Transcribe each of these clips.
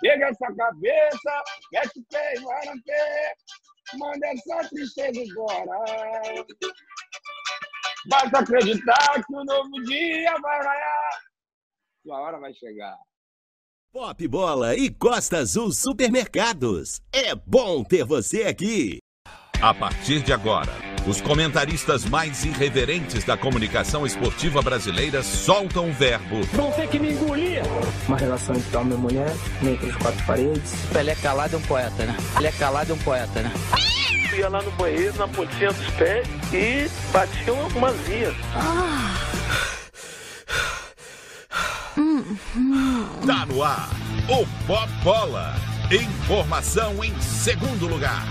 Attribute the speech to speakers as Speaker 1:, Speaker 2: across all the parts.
Speaker 1: Pega essa cabeça, mete o pé e vai no pé. Manda essa tristeza embora. Basta acreditar que o novo dia vai raiar. Sua hora vai chegar.
Speaker 2: Pop Bola e Costa Azul Supermercados. É bom ter você aqui.
Speaker 3: A partir de agora, os comentaristas mais irreverentes da comunicação esportiva brasileira soltam o verbo.
Speaker 4: Vão ter que me engolir.
Speaker 5: Uma relação entre homem e mulher, entre as quatro paredes.
Speaker 6: Pelé calado é um poeta, né? Pelé calado é um poeta, né?
Speaker 7: Ia lá no banheiro, na pontinha dos pés e batia uma zia. Ah.
Speaker 3: Tá no ar, o Pop Bola. Informação em segundo lugar.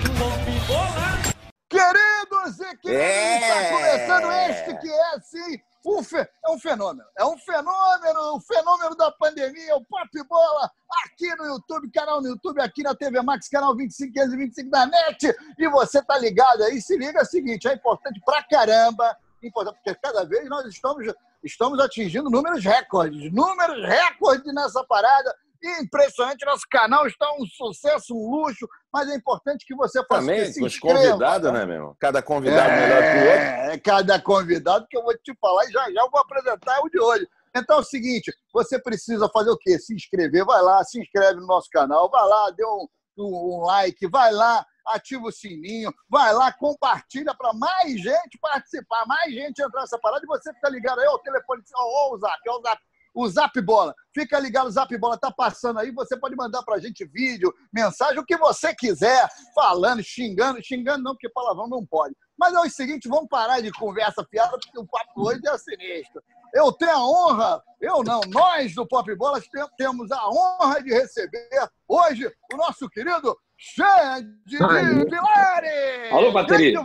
Speaker 8: Queridos e queridos, é. está começando este que é, sim, um é um fenômeno. É um fenômeno, o um fenômeno da pandemia, o Pop Bola, aqui no YouTube, canal no YouTube, aqui na TV Max, canal 25525 da NET. E você tá ligado aí, se liga, é o seguinte, é importante pra caramba, importante, porque cada vez nós estamos, estamos atingindo números recordes, números recordes nessa parada impressionante. Nosso canal está um sucesso, um luxo, mas é importante que você faça
Speaker 9: Também, com os convidados, né, meu? Cada convidado é, melhor que o outro.
Speaker 8: É, cada convidado que eu vou te falar e já já vou apresentar o de hoje. Então é o seguinte, você precisa fazer o quê? Se inscrever, vai lá, se inscreve no nosso canal, vai lá, dê um, um, like, vai lá, ativa o sininho, vai lá, compartilha para mais gente participar, mais gente entrar nessa parada e você fica ligado aí, ó, o telefone, ó, o zap, ó, o zap o Zap Bola. Fica ligado, o Zap Bola tá passando aí. Você pode mandar pra gente vídeo, mensagem, o que você quiser, falando, xingando. Xingando não, porque palavrão não pode. Mas é o seguinte, vamos parar de conversa fiada, porque o papo hoje é sinistro. Eu tenho a honra, eu não, nós do Pop Bola temos a honra de receber hoje o nosso querido Xande de Pilares!
Speaker 1: Alô, bateria!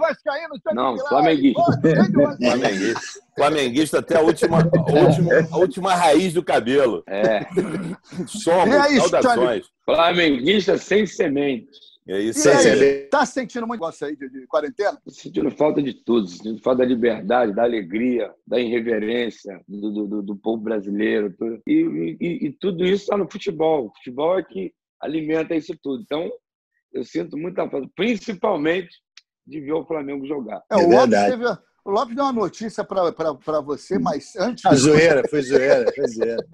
Speaker 8: Não,
Speaker 1: flamenguista.
Speaker 9: flamenguista. Flamenguista até a última, a última, a última raiz do cabelo.
Speaker 1: É.
Speaker 9: Somos, aí, saudações.
Speaker 1: Flamenguista sem semente.
Speaker 8: É isso e aí, tá sentindo muito negócio aí de, de quarentena?
Speaker 1: Tô sentindo falta de tudo, sentindo falta da liberdade, da alegria, da irreverência do, do, do povo brasileiro. Tudo. E, e, e, tudo isso está no futebol. O futebol é que alimenta isso tudo. Então, eu sinto muita falta, principalmente de ver o Flamengo jogar.
Speaker 8: É, o, Lopes teve, o Lopes deu uma notícia para você, mas antes.
Speaker 9: A zoeira, foi zoeira, foi zoeira.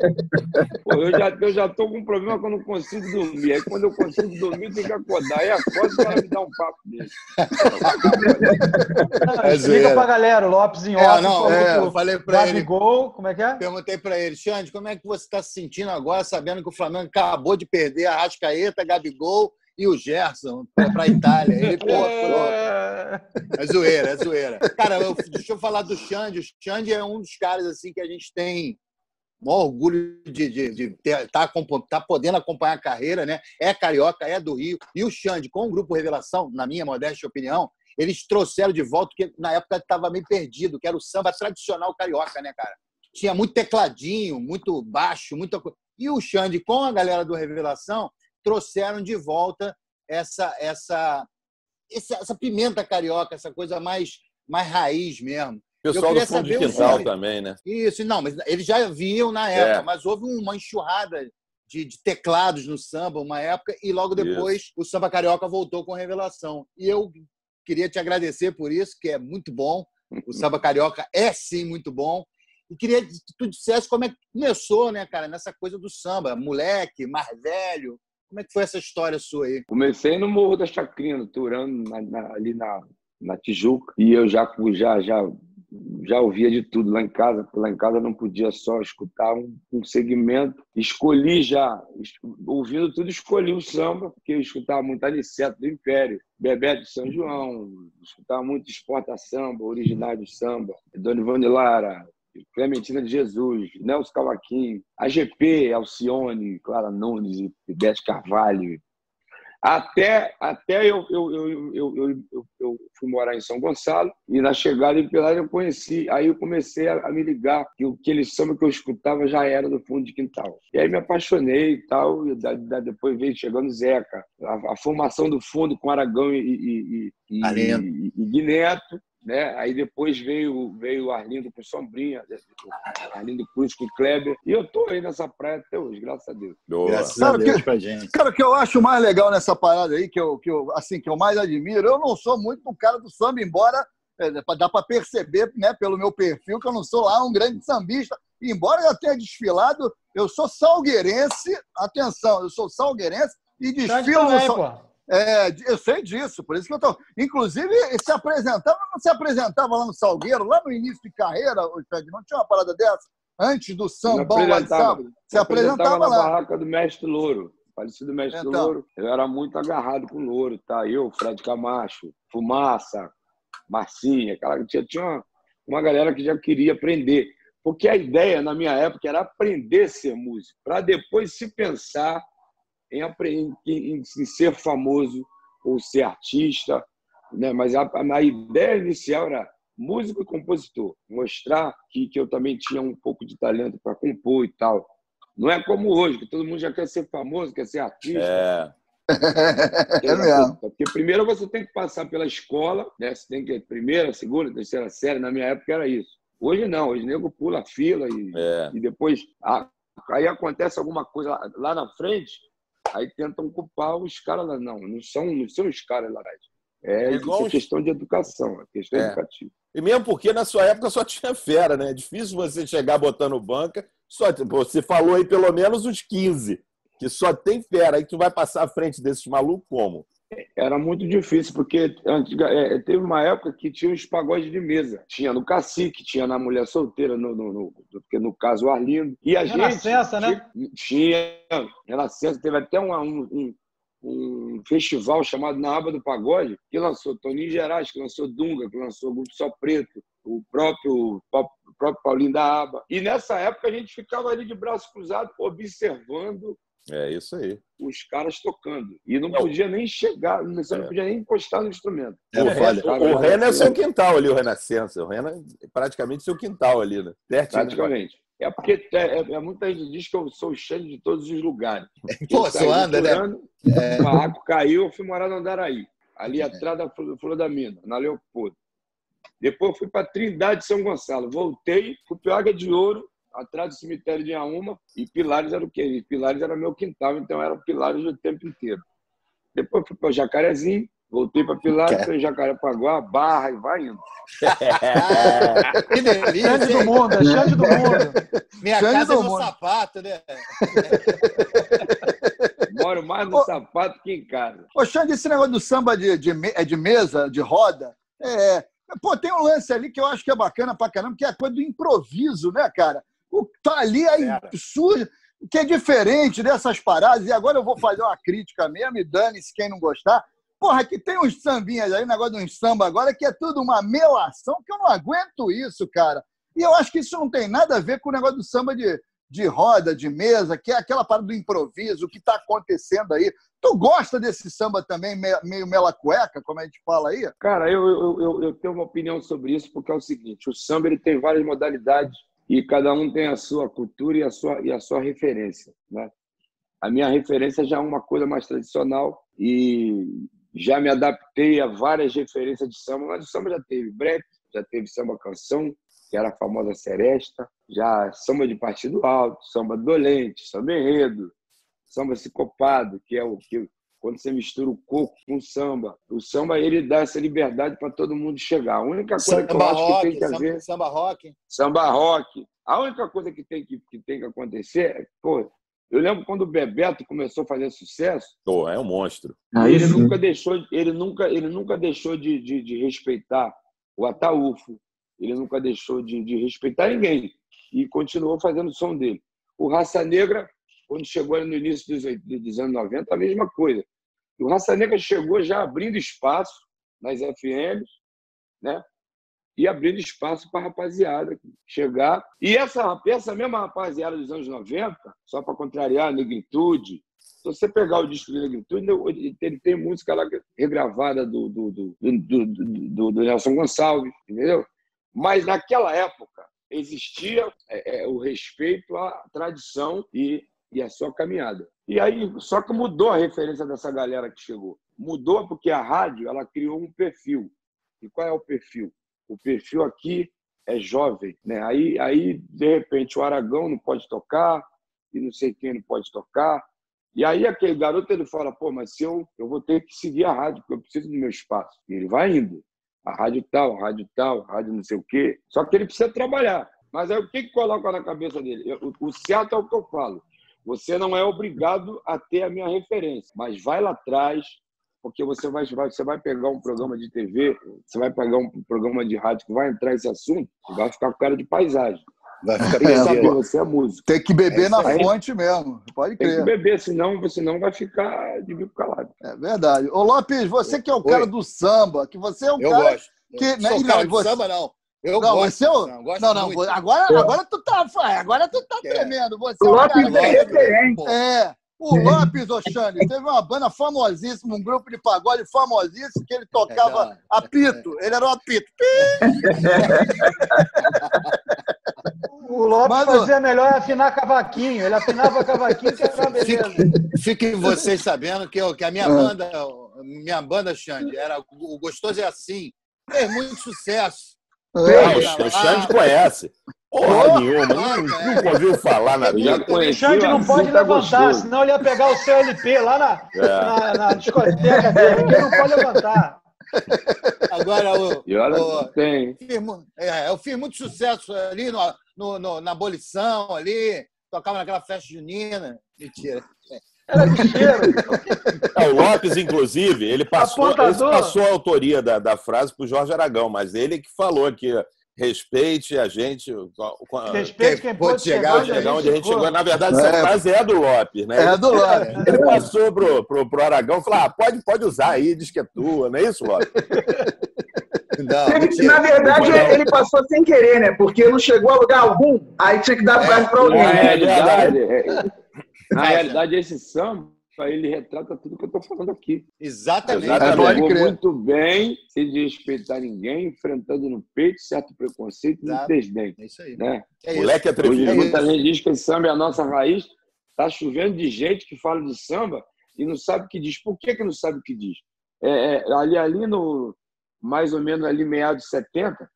Speaker 1: Pô, eu, já, eu já tô com um problema que eu não consigo dormir. Aí quando eu consigo dormir, tem que acordar. Aí acordo para me dar um papo dele.
Speaker 4: É Explica pra galera, o Lopes em
Speaker 9: é, off. Não, é, eu falei para ele.
Speaker 4: Gol, como é que é?
Speaker 9: Perguntei para ele, Xande, como é que você está se sentindo agora, sabendo que o Flamengo acabou de perder a Rascaeta, Gabigol e o Gerson para a Itália. Ele, pô, é... é zoeira, é zoeira. Cara, eu, deixa eu falar do Xande. O Xande é um dos caras assim que a gente tem maior orgulho de estar tá, tá podendo acompanhar a carreira, né? É carioca, é do Rio. E o Xande, com o Grupo Revelação, na minha modesta opinião, eles trouxeram de volta, que na época estava meio perdido, que era o samba tradicional carioca, né, cara? Tinha muito tecladinho, muito baixo, muita coisa. E o Xande, com a galera do Revelação, trouxeram de volta essa essa essa, essa pimenta carioca, essa coisa mais mais raiz mesmo. Pessoal do fundo de quintal também, né?
Speaker 8: Isso, não, mas eles já viam na época, é. mas houve uma enxurrada de, de, teclados no samba uma época e logo depois isso. o samba carioca voltou com revelação. E eu queria te agradecer por isso, que é muito bom. O samba carioca é sim muito bom. E queria que tu dissesse como é que começou, né, cara, nessa coisa do samba, moleque, mais velho. Como é que foi essa história sua aí?
Speaker 1: Comecei no Morro da Chacrinha, Turano, na, na, ali na, na Tijuca, e eu já, já, já, já ouvia de tudo lá em casa, porque lá em casa não podia só escutar um, um segmento. Escolhi já, ouvindo tudo, escolhi o samba, porque eu escutava muito Aniceto do Império, Bebeto de São João, escutava muito Exporta Samba, Originário Samba, Dona Ivone Lara, Clementina de Jesus, Nelson Cavaquinho, AGP, Alcione, Clara Nunes e Beth Carvalho. Até, até eu, eu, eu, eu, eu, fui morar em São Gonçalo e na chegada em Pilar eu conheci, aí eu comecei a, me ligar que aquele samba que eu escutava já era do fundo de quintal. E aí me apaixonei e tal, e depois veio chegando Zeca, a, formação do fundo com Aragão e, e, e, e, e Guineto né? Aí depois veio, veio o Arlindo com Sombrinha, Arlindo Cruz com Kleber. E eu tô aí nessa praia até hoje, graças a Deus.
Speaker 9: Boa. Graças a Deus que, pra gente.
Speaker 8: Cara, o que eu acho mais legal nessa parada aí, que eu, que eu, assim, que eu mais admiro, eu não sou muito um cara do samba, embora é, dá para perceber, né, pelo meu perfil, que eu não sou lá um grande sambista. Embora eu tenha desfilado, eu sou salgueirense, atenção, eu sou salgueirense e desfilo também, no Sal... É, eu sei disso, por isso que eu tô. Inclusive, se apresentava, não se apresentava lá no Salgueiro, lá no início de carreira, Fred, não tinha uma parada dessa? Antes do sambão lá de sábado?
Speaker 1: Se apresentava, apresentava lá. na barraca do Mestre Louro. Falecido Mestre então. Louro. Eu era muito agarrado com o Louro, tá? Eu, Fred Camacho, Fumaça, Marcinha, aquela tinha, tinha uma, uma galera que já queria aprender. Porque a ideia, na minha época, era aprender a ser músico, para depois se pensar em, aprender, em, em, ser famoso ou ser artista. Né? Mas a, a ideia inicial era músico e compositor, mostrar que, que eu também tinha um pouco de talento para compor e tal. Não é como hoje, que todo mundo já quer ser famoso, quer ser artista.
Speaker 9: É.
Speaker 8: É mesmo.
Speaker 1: Porque primeiro você tem que passar pela escola, né? Você tem que primeira, segunda, terceira série. Na minha época era isso. Hoje não, hoje nego pula a fila e, é. e depois ah, aí acontece alguma coisa lá, lá, na frente, aí tentam culpar os caras lá. Não, não são, não são os caras lá atrás. É, é igual... questão de educação, é questão é. educativa.
Speaker 9: E mesmo porque na sua época só tinha fera, né? É difícil você chegar botando banca. Só, você falou aí pelo menos uns 15 que só tem fera, aí tu vai passar à frente desses malucos como?
Speaker 1: Era muito difícil, porque antiga, é, teve uma época que tinha os pagodes de mesa. Tinha no Cacique, tinha na Mulher Solteira, no, no, no, no, caso Arlindo. E a gente.
Speaker 4: Né?
Speaker 1: Tinha. Renascença, teve até um, um, um, festival chamado Na Aba do Pagode, que lançou Toninho Gerais, que lançou Dunga, que lançou Grupo Só Preto, o próprio, o próprio Paulinho da Aba. E nessa época a gente ficava ali de braço cruzado, observando
Speaker 9: é isso aí.
Speaker 1: Os caras tocando. E não, não. podia nem chegar, você é. não podia nem encostar no instrumento.
Speaker 9: É, o, o, o Rena é seu quintal ali, o Renascença. O Rena é praticamente seu quintal ali, né?
Speaker 1: Pertinho, praticamente. É porque é, é, é, muita gente diz que eu sou o cheio de todos os lugares.
Speaker 9: Pô, você anda, né?
Speaker 1: É. O barraco caiu, eu fui morar no Andaraí, ali é. atrás da Flor da Mina, na Leopoldo. Depois fui para Trindade de São Gonçalo. Voltei, fui para Águia de Ouro, atrás do cemitério de Auma, e Pilares era o quê? Pilares era meu quintal, então era Pilares o tempo inteiro. Depois fui para o Jacarezinho, voltei para Pilares, fui Jacarepaguá, Barra e vai indo.
Speaker 4: que delícia! Xande do mundo, é Xande do mundo.
Speaker 9: Minha Xande casa é no sapato, né?
Speaker 1: Moro mais no Ô, sapato que em casa.
Speaker 8: Ô, Xande, esse negócio do samba de, de, é de mesa, de roda, é, Pô, tem um lance ali que eu acho que é bacana pra caramba, que é a coisa do improviso, né, cara? O tá ali aí surge, que é diferente dessas paradas, e agora eu vou fazer uma crítica mesmo, e dane-se quem não gostar. Porra, que tem uns sambinhas aí, negócio de um samba agora, que é tudo uma melação, que eu não aguento isso, cara. E eu acho que isso não tem nada a ver com o negócio do samba de, de roda, de mesa, que é aquela parada do improviso, o que está acontecendo aí. Tu gosta desse samba também, meio mela cueca, como a gente fala aí?
Speaker 1: Cara, eu, eu, eu, eu tenho uma opinião sobre isso, porque é o seguinte, o samba ele tem várias modalidades e cada um tem a sua cultura e a sua, e a sua referência. Né? A minha referência já é uma coisa mais tradicional e já me adaptei a várias referências de samba, mas o samba já teve break, já teve samba canção, que era a famosa seresta, já samba de partido alto, samba dolente, samba enredo, samba psicopado, que é o que quando você mistura o coco com o samba. O samba ele dá essa liberdade para todo mundo chegar. A única coisa samba que eu acho rock, que tem que haver.
Speaker 9: Samba rock.
Speaker 1: Samba rock. A única coisa que tem que, que, tem que acontecer é, pô, eu lembro quando o Bebeto começou a fazer sucesso.
Speaker 9: Pô, é um monstro.
Speaker 1: Ele nunca deixou, ele nunca, ele nunca deixou de, de, de respeitar o Ataúfo. Ele nunca deixou de, de respeitar ninguém e continuou fazendo o som dele. O Raça Negra, quando chegou no início dos, dos anos 90, a mesma coisa. O Raça Negra chegou já abrindo espaço nas FMs, né? E abrindo espaço para a rapaziada chegar. E essa, essa mesma rapaziada dos anos 90, só para contrariar a negritude, se você pegar o disco de negritude, ele tem música lá regravada do, do, do, do, do, do Nelson Gonçalves, entendeu? Mas naquela época existia é, é, o respeito à tradição e, e à sua caminhada. E aí, só que mudou a referência dessa galera que chegou. Mudou porque a rádio ela criou um perfil. E qual é o perfil? o perfil aqui é jovem, né? Aí, aí de repente o Aragão não pode tocar e não sei quem não pode tocar. E aí aquele garoto ele fala, pô, mas se eu, eu vou ter que seguir a rádio, porque eu preciso do meu espaço. E ele vai indo. A rádio tal, a rádio tal, a rádio não sei o quê. Só que ele precisa trabalhar. Mas aí o que, que coloca na cabeça dele? Eu, o certo é o que eu falo. Você não é obrigado a ter a minha referência, mas vai lá atrás, porque você vai, você vai pegar um programa de TV, você vai pegar um programa de rádio que vai entrar esse assunto, vai ficar com cara de paisagem. Vai ficar é, saber, você é músico.
Speaker 8: Tem que beber é na aí. fonte mesmo, pode crer.
Speaker 1: Tem que beber, senão você não vai ficar de bico calado.
Speaker 8: É verdade. Ô Lopes, você que é o Oi. cara do samba, que você é um
Speaker 9: eu
Speaker 8: cara...
Speaker 9: Gosto.
Speaker 8: Que,
Speaker 9: eu né, não, você... samba, não.
Speaker 8: Eu não, gosto, você, não, gosto não, não, agora, agora tu tá, agora tu tá tremendo. Você o é um Lopes cara, é referente. É, o Lopes, Oxane, teve uma banda famosíssima, um grupo de pagode famosíssimo, que ele tocava é, apito. Ele era o apito.
Speaker 4: O Lopes Mas, fazia melhor afinar cavaquinho. Ele afinava cavaquinho que era beleza.
Speaker 9: Fiquem vocês sabendo que, eu, que a minha ah. banda, minha banda, Xande, era o Gostoso é Assim. Fez muito sucesso.
Speaker 10: Não, o Xande conhece. Porra nenhuma, nunca ouviu falar na vida.
Speaker 4: O Xande não pode levantar, gostoso. senão ele ia pegar o seu LP lá na, é. na, na discoteca dele. Ele não pode levantar.
Speaker 9: Agora, o,
Speaker 1: e olha o, tem.
Speaker 9: é, eu fiz muito sucesso ali no, no, no, na abolição, ali, tocava naquela festa junina. Mentira.
Speaker 4: Era lixeiro.
Speaker 10: É, o Lopes, inclusive, ele passou, ele passou a autoria da, da frase para o Jorge Aragão, mas ele que falou que respeite a gente.
Speaker 4: Respeite quem pode chegar,
Speaker 10: chegar, onde a gente chegou. Na verdade, essa é. frase é do Lopes, né?
Speaker 8: É do Lopes.
Speaker 10: Ele passou pro, pro, pro Aragão e falou: ah, pode, pode usar aí, diz que é tua, não é isso, Lopes?
Speaker 11: Não, na verdade, ele passou sem querer, né? Porque não chegou a lugar algum, aí tinha que dar é, frase para alguém.
Speaker 1: É, é, na realidade, esse samba, ele retrata tudo que eu estou falando aqui.
Speaker 9: Exatamente.
Speaker 1: Exatamente. Ele muito bem, sem desrespeitar ninguém, enfrentando no peito certo preconceito e no desdém.
Speaker 9: É isso aí.
Speaker 1: Né?
Speaker 9: É
Speaker 10: Moleque atrevido.
Speaker 1: Hoje, muita gente diz que o samba é a nossa raiz. Está chovendo de gente que fala de samba e não sabe o que diz. Por que, que não sabe o que diz? É, é, ali, ali no, mais ou menos ali meados de 70,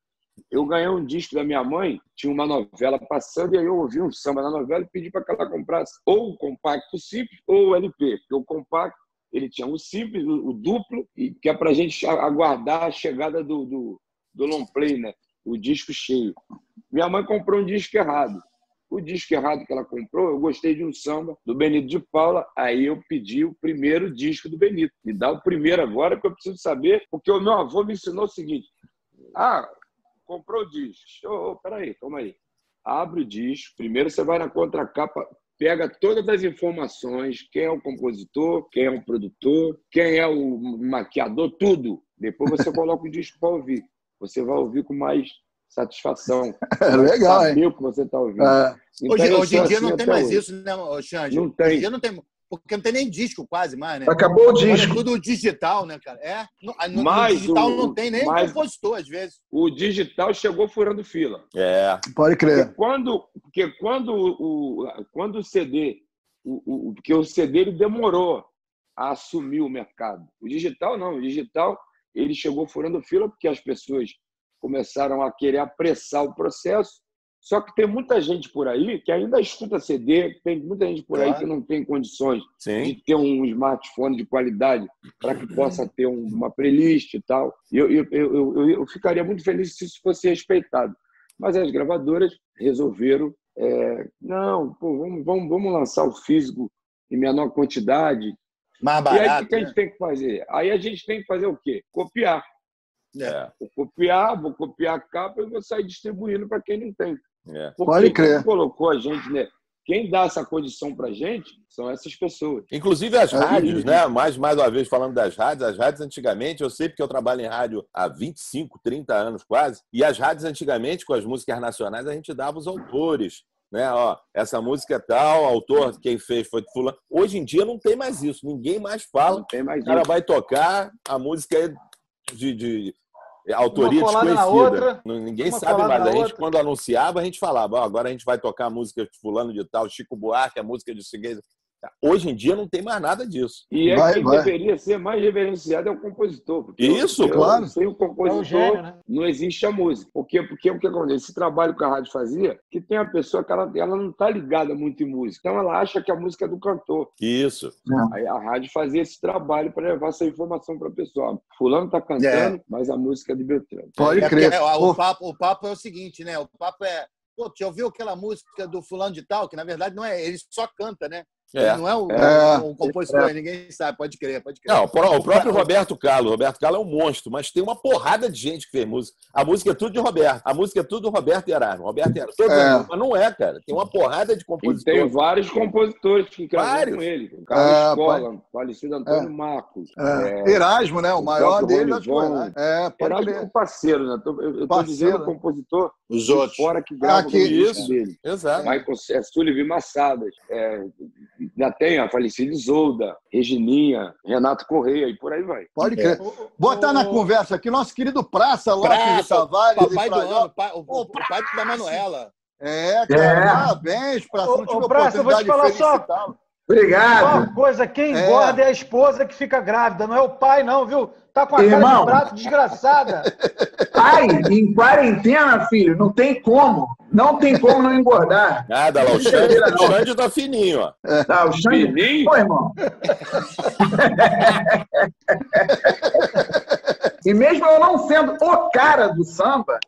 Speaker 1: eu ganhei um disco da minha mãe, tinha uma novela passando, e aí eu ouvi um samba na novela e pedi para que ela comprasse ou o compacto simples ou o LP, porque o compacto ele tinha o simples, o, duplo, e que é para a gente aguardar a chegada do, do, do long play, né? o disco cheio. Minha mãe comprou um disco errado. O disco errado que ela comprou, eu gostei de um samba do Benito de Paula, aí eu pedi o primeiro disco do Benito. Me dá o primeiro agora, que eu preciso saber, porque o meu avô me ensinou o seguinte: ah, comprou o disco. Oh, oh, peraí, calma aí. Abre o disco. Primeiro você vai na contracapa, pega todas as informações, quem é o compositor, quem é o produtor, quem é o maquiador, tudo. Depois você coloca o disco para ouvir. Você vai ouvir com mais satisfação.
Speaker 8: É legal,
Speaker 1: hein? o que você está ouvindo.
Speaker 9: É. Então, hoje, hoje em dia assim não tem mais hoje. isso, né, Xande?
Speaker 1: Não tem.
Speaker 9: Hoje em dia não tem porque não tem nem disco quase mais, né?
Speaker 11: Acabou o disco.
Speaker 9: É tudo digital, né, cara? É, no, no, mas no digital o, não tem nem compositor, às vezes.
Speaker 1: O digital chegou furando fila.
Speaker 10: É.
Speaker 8: Pode crer.
Speaker 1: Porque quando, porque quando, o, quando o CD, o, o, porque o CD ele demorou a assumir o mercado. O digital não, o digital ele chegou furando fila porque as pessoas começaram a querer apressar o processo só que tem muita gente por aí que ainda escuta CD, tem muita gente por aí que não tem condições
Speaker 10: Sim.
Speaker 1: de ter um smartphone de qualidade para que possa ter uma playlist e tal. Eu, eu, eu, eu, eu ficaria muito feliz se isso fosse respeitado. Mas as gravadoras resolveram, é, não, pô, vamos, vamos, vamos lançar o físico em menor quantidade.
Speaker 9: Mais barato,
Speaker 1: e aí o que a gente
Speaker 9: né?
Speaker 1: tem que fazer? Aí a gente tem que fazer o quê? Copiar.
Speaker 10: É.
Speaker 1: Vou copiar, vou copiar a capa e vou sair distribuindo para quem não tem.
Speaker 10: É.
Speaker 8: Pode crer.
Speaker 1: Quem colocou a gente, né? Quem dá essa condição para gente são essas pessoas.
Speaker 10: Inclusive as rádios, né? Mais, mais uma vez falando das rádios, as rádios antigamente, eu sei porque eu trabalho em rádio há 25, 30 anos quase, e as rádios antigamente, com as músicas nacionais, a gente dava os autores né? Ó, essa música é tal, autor, quem fez foi fulano. Hoje em dia não tem mais isso, ninguém mais fala.
Speaker 1: Não tem mais
Speaker 10: o cara
Speaker 1: isso.
Speaker 10: vai tocar, a música é de, de autoria desconhecida. Ninguém sabe mais. A gente, outra. quando anunciava, a gente falava, oh, agora a gente vai tocar a música de fulano de tal, Chico Buarque, a música de. Hoje em dia não tem mais nada disso.
Speaker 1: E é
Speaker 8: Vai,
Speaker 1: quem
Speaker 8: vai.
Speaker 1: deveria ser mais reverenciado é o compositor. porque
Speaker 10: Isso,
Speaker 1: eu-
Speaker 8: claro.
Speaker 1: Sem o compositor,
Speaker 4: É o gênio, né?
Speaker 1: não existe a música. Porque, porque o que acontece? Esse trabalho que a rádio fazia, que tem a pessoa que ela, ela não está ligada muito em música. Então ela acha que a música é do cantor.
Speaker 10: Isso.
Speaker 1: Aí a rádio fazia esse trabalho para levar essa informação para a pessoa. Ó, Fulano está cantando, mas a música é do Beltrano.
Speaker 8: Pode
Speaker 9: É
Speaker 8: crer.
Speaker 9: porque, ó,
Speaker 8: Pô,
Speaker 9: o, papo, o papo é o seguinte, né? O papo é. Pô, já ouviu aquela música do fulano de tal, que na verdade não é, ele só canta, né?
Speaker 10: É.
Speaker 9: Ele não é o,
Speaker 8: É.
Speaker 9: o compositor, ninguém sabe, pode crer, pode crer.
Speaker 10: Não, o pró- o próprio Roberto Carlos. O Roberto Carlos é um monstro, mas tem uma porrada de gente que fez música. A música é tudo de Roberto. A música é tudo do Roberto Erasmo. Roberto Erasmo. Todo
Speaker 8: É.
Speaker 10: mundo, mas não é, cara. Tem uma porrada de
Speaker 1: E tem
Speaker 10: compositores.
Speaker 1: vários compositores que
Speaker 10: Vários.
Speaker 1: com ele. O Carlos
Speaker 8: É,
Speaker 1: Escola, falecido Antônio Marcos.
Speaker 8: é. Erasmo, né? O
Speaker 1: o
Speaker 8: maior deles, acho que. Erasmo. É, pode
Speaker 1: Erasmo é
Speaker 8: crer.
Speaker 1: um parceiro, né? Tô- Eu estou
Speaker 8: Parceiro,
Speaker 1: dizendo
Speaker 8: né?
Speaker 1: compositor
Speaker 9: Os outros.
Speaker 1: fora que grava o disco
Speaker 10: isso.
Speaker 1: dele.
Speaker 10: Exato.
Speaker 1: Michael é, Sullivan Massadas. É, ainda tem a falecida Isolda, Regininha, Renato Correia e por aí vai.
Speaker 8: Pode crer.
Speaker 4: O-
Speaker 8: Botar na
Speaker 4: o-
Speaker 8: conversa aqui nosso querido Praça, Lopes de
Speaker 9: Praça,
Speaker 8: Tavares.
Speaker 9: Papai
Speaker 8: e
Speaker 9: do ano, pai- o, o pai da Manuela.
Speaker 8: É, cara,
Speaker 11: É.
Speaker 8: parabéns, Praça.
Speaker 4: Ô,
Speaker 8: Não tive
Speaker 4: ô, Praça, eu vou te falar só-.
Speaker 11: Obrigado.
Speaker 4: Uma coisa, quem
Speaker 8: É.
Speaker 4: engorda é a esposa que fica grávida, não é o pai, não, viu? Tá com a cara
Speaker 11: Irmão.
Speaker 4: de prato desgraçada.
Speaker 11: Pai, em quarentena, filho, não tem como. Não tem como não engordar.
Speaker 10: Nada lá. O Xande, o Xande tá fininho, ó.
Speaker 11: Tá, o Xande...
Speaker 1: Fininho?
Speaker 11: Pô, irmão. e mesmo eu não sendo o cara do samba,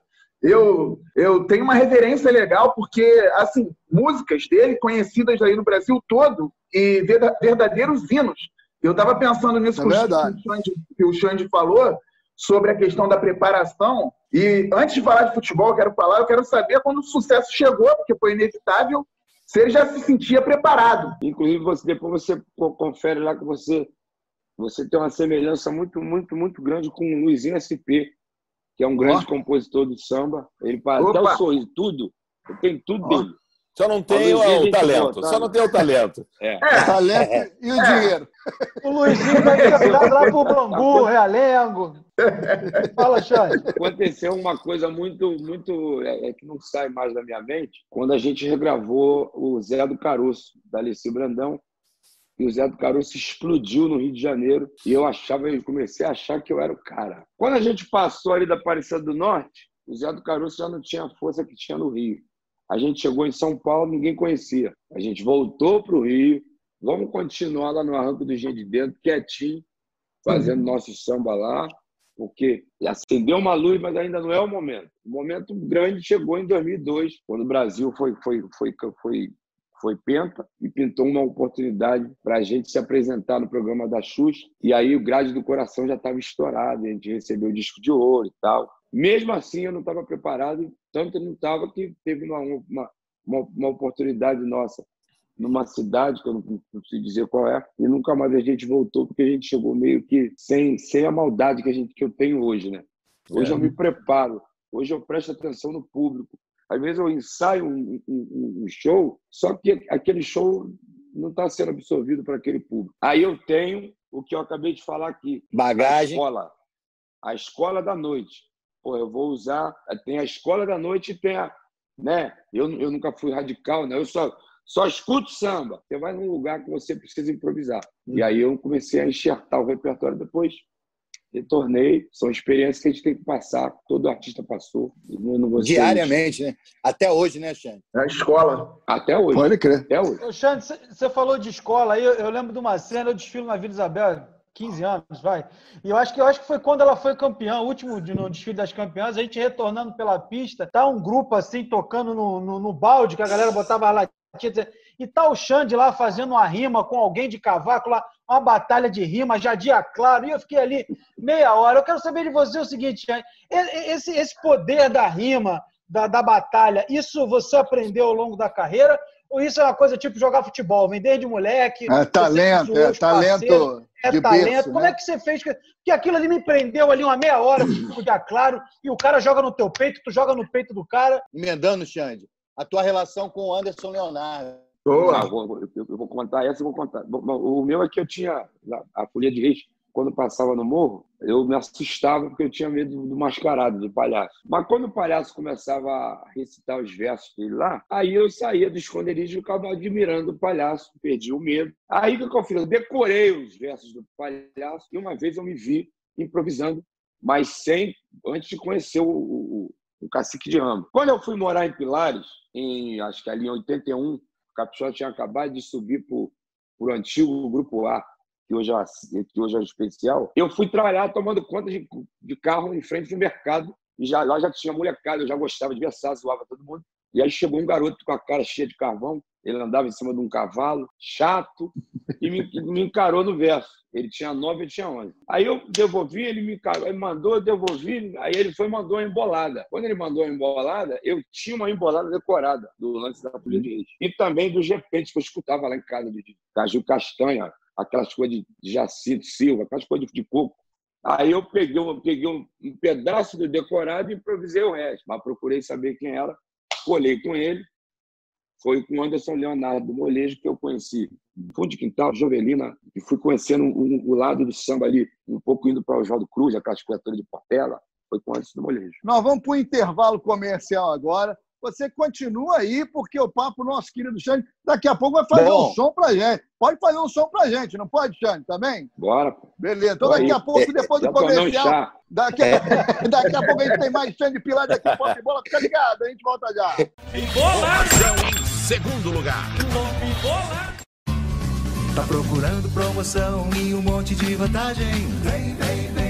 Speaker 11: eu, eu tenho uma reverência legal, porque, assim, músicas dele conhecidas aí no Brasil todo e verda- verdadeiros hinos. Eu estava pensando nisso
Speaker 8: É
Speaker 11: que, o. Xande, que o Xande falou sobre a questão da preparação. E antes de falar de futebol, eu quero falar, eu quero saber quando o sucesso chegou, porque foi inevitável, se ele já se sentia preparado.
Speaker 1: Inclusive, você, depois você co- confere lá que você, você tem uma semelhança muito, muito, muito grande com o Luizinho SP, que é um grande compositor do samba. Ele faz até o sorriso, tudo. Eu tenho tudo
Speaker 11: Ó.
Speaker 1: dele.
Speaker 10: Só não tem o, o talento. Só não tem o talento.
Speaker 1: É.
Speaker 8: Talento e o dinheiro.
Speaker 4: O Luizinho vai ficado lá pro Bangu, Realengo. Fala, Xande.
Speaker 1: Aconteceu uma coisa muito, muito é, é que não sai mais da minha mente, quando a gente regravou o Zé do Caroço, da Alice Brandão, e o Zé do Caroço explodiu no Rio de Janeiro, e eu achava, eu comecei a achar que eu era o cara. Quando a gente passou ali da Aparecida do Norte, o Zé do Caroço já não tinha a força que tinha no Rio. A gente chegou em São Paulo, ninguém conhecia. A gente voltou para o Rio, vamos continuar lá no Arranco do Engenho de Dentro, quietinho, fazendo nosso samba lá, porque acendeu uma luz, mas ainda não é o momento. O momento grande chegou em 2002, quando o Brasil foi, foi, foi, foi, foi penta e pintou uma oportunidade para a gente se apresentar no programa da Xuxa. E aí o Grade do Coração já estava estourado, a gente recebeu o disco de ouro e tal. Mesmo assim, eu não estava preparado, tanto não estava que teve uma, uma, uma, oportunidade nossa numa cidade que eu não, não sei dizer qual é, e nunca mais a gente voltou, porque a gente chegou meio que sem, sem a maldade que, a gente, que eu tenho hoje, né? Hoje
Speaker 10: É.
Speaker 1: eu me preparo, hoje eu presto atenção no público. Às vezes eu ensaio um, um, um show, só que aquele show não está sendo absorvido para aquele público. Aí eu tenho o que eu acabei de falar aqui.
Speaker 9: Bagagem.
Speaker 1: A escola. A escola da noite. Pô, eu vou usar. Tem a escola da noite e tem a. Né? Eu, eu nunca fui radical, né? Eu só, só escuto samba. Você vai num lugar que você precisa improvisar. E aí eu comecei a enxertar o repertório depois. Retornei. São experiências que a gente tem que passar. Todo artista passou. Ser-
Speaker 9: Diariamente, né? Até hoje, né, Xande?
Speaker 11: A escola.
Speaker 1: Até hoje.
Speaker 8: Pode crer.
Speaker 1: Até hoje.
Speaker 4: Ô, Xande, você falou de escola aí, eu, eu lembro de uma cena, eu desfilo na Vila Isabel, 15 anos, vai. E eu acho que eu acho que foi quando ela foi campeã, o último de- no desfile das campeãs, a gente retornando pela pista, tá um grupo assim tocando no, no, no balde, que a galera botava latinha, e tá o Xande lá fazendo uma rima com alguém de cavaco lá, uma batalha de rima, já dia claro, e eu fiquei ali meia hora. Eu quero saber de você o seguinte, esse, esse poder da rima, da, da batalha, isso você aprendeu ao longo da carreira? Isso é uma coisa tipo jogar futebol? Vem desde moleque.
Speaker 8: É talento, é
Speaker 4: parceiros,
Speaker 8: talento
Speaker 4: É
Speaker 8: de
Speaker 4: talento.
Speaker 8: berço,
Speaker 4: Como
Speaker 8: né?
Speaker 4: é que você fez? Porque aquilo ali me prendeu ali uma meia hora, ficar claro, e o cara joga no teu peito, tu joga no peito do cara.
Speaker 9: Emendando, Xande, a tua relação com o Anderson Leonardo.
Speaker 1: Ah, vou- vou- eu, eu vou contar essa, eu vou contar. O meu é que eu tinha a, a Folia de Reis, quando passava no morro, eu me assustava porque eu tinha medo do mascarado, do palhaço. Mas quando o palhaço começava a recitar os versos dele lá, aí eu saía do esconderijo e ficava admirando o palhaço, perdi o medo. Aí o que eu fiz? Eu decorei os versos do palhaço e uma vez eu me vi improvisando, mas sem antes de conhecer o, o, o Cacique de Ramo. Quando eu fui morar em Pilares, em acho que ali em 81, o Caprichote tinha acabado de subir para o antigo Grupo A que hoje, é, que hoje é especial, eu fui trabalhar tomando conta de, de carro em frente ao mercado. E já, lá já tinha molecada, eu já gostava de versar, zoava todo mundo. E aí chegou um garoto com a cara cheia de carvão, ele andava em cima de um cavalo, chato, e me, me encarou no verso. Ele tinha nove, eu tinha onze. Aí eu devolvi, ele me encarou, ele mandou, eu devolvi, aí ele foi mandou uma embolada. Quando ele mandou a embolada, eu tinha uma embolada decorada do lance da Polícia de Reis. E também dos repentes que eu escutava lá em casa, de caju castanha, aquelas coisas de Jacinto Silva, aquelas coisas de coco. Aí eu peguei, eu peguei um, um, pedaço do decorado e improvisei o resto. Mas procurei saber quem era, colei com ele. Foi com Anderson Leonardo do Molejo que eu conheci. Fundo de Quintal, Jovelina, e fui conhecendo o, lado do samba ali, um pouco indo para o Oswaldo Cruz, aquelas criaturas de Portela. Foi com Anderson do Molejo.
Speaker 8: Nós vamos para o intervalo comercial agora você continua aí, porque o papo, nosso querido Xande, daqui a pouco vai fazer Bom. um som pra gente. Pode fazer um som pra gente, não pode, Xande, também?
Speaker 1: Bora.
Speaker 8: Beleza. Então, daqui a pouco, depois do comercial, daqui a, daqui a pouco a gente tem mais Xande Pilar daqui a pouco. Bola, fica ligado, a gente volta já.
Speaker 3: Informação em segundo lugar.
Speaker 12: Tá procurando promoção e um monte de vantagem? Vem, vem, vem,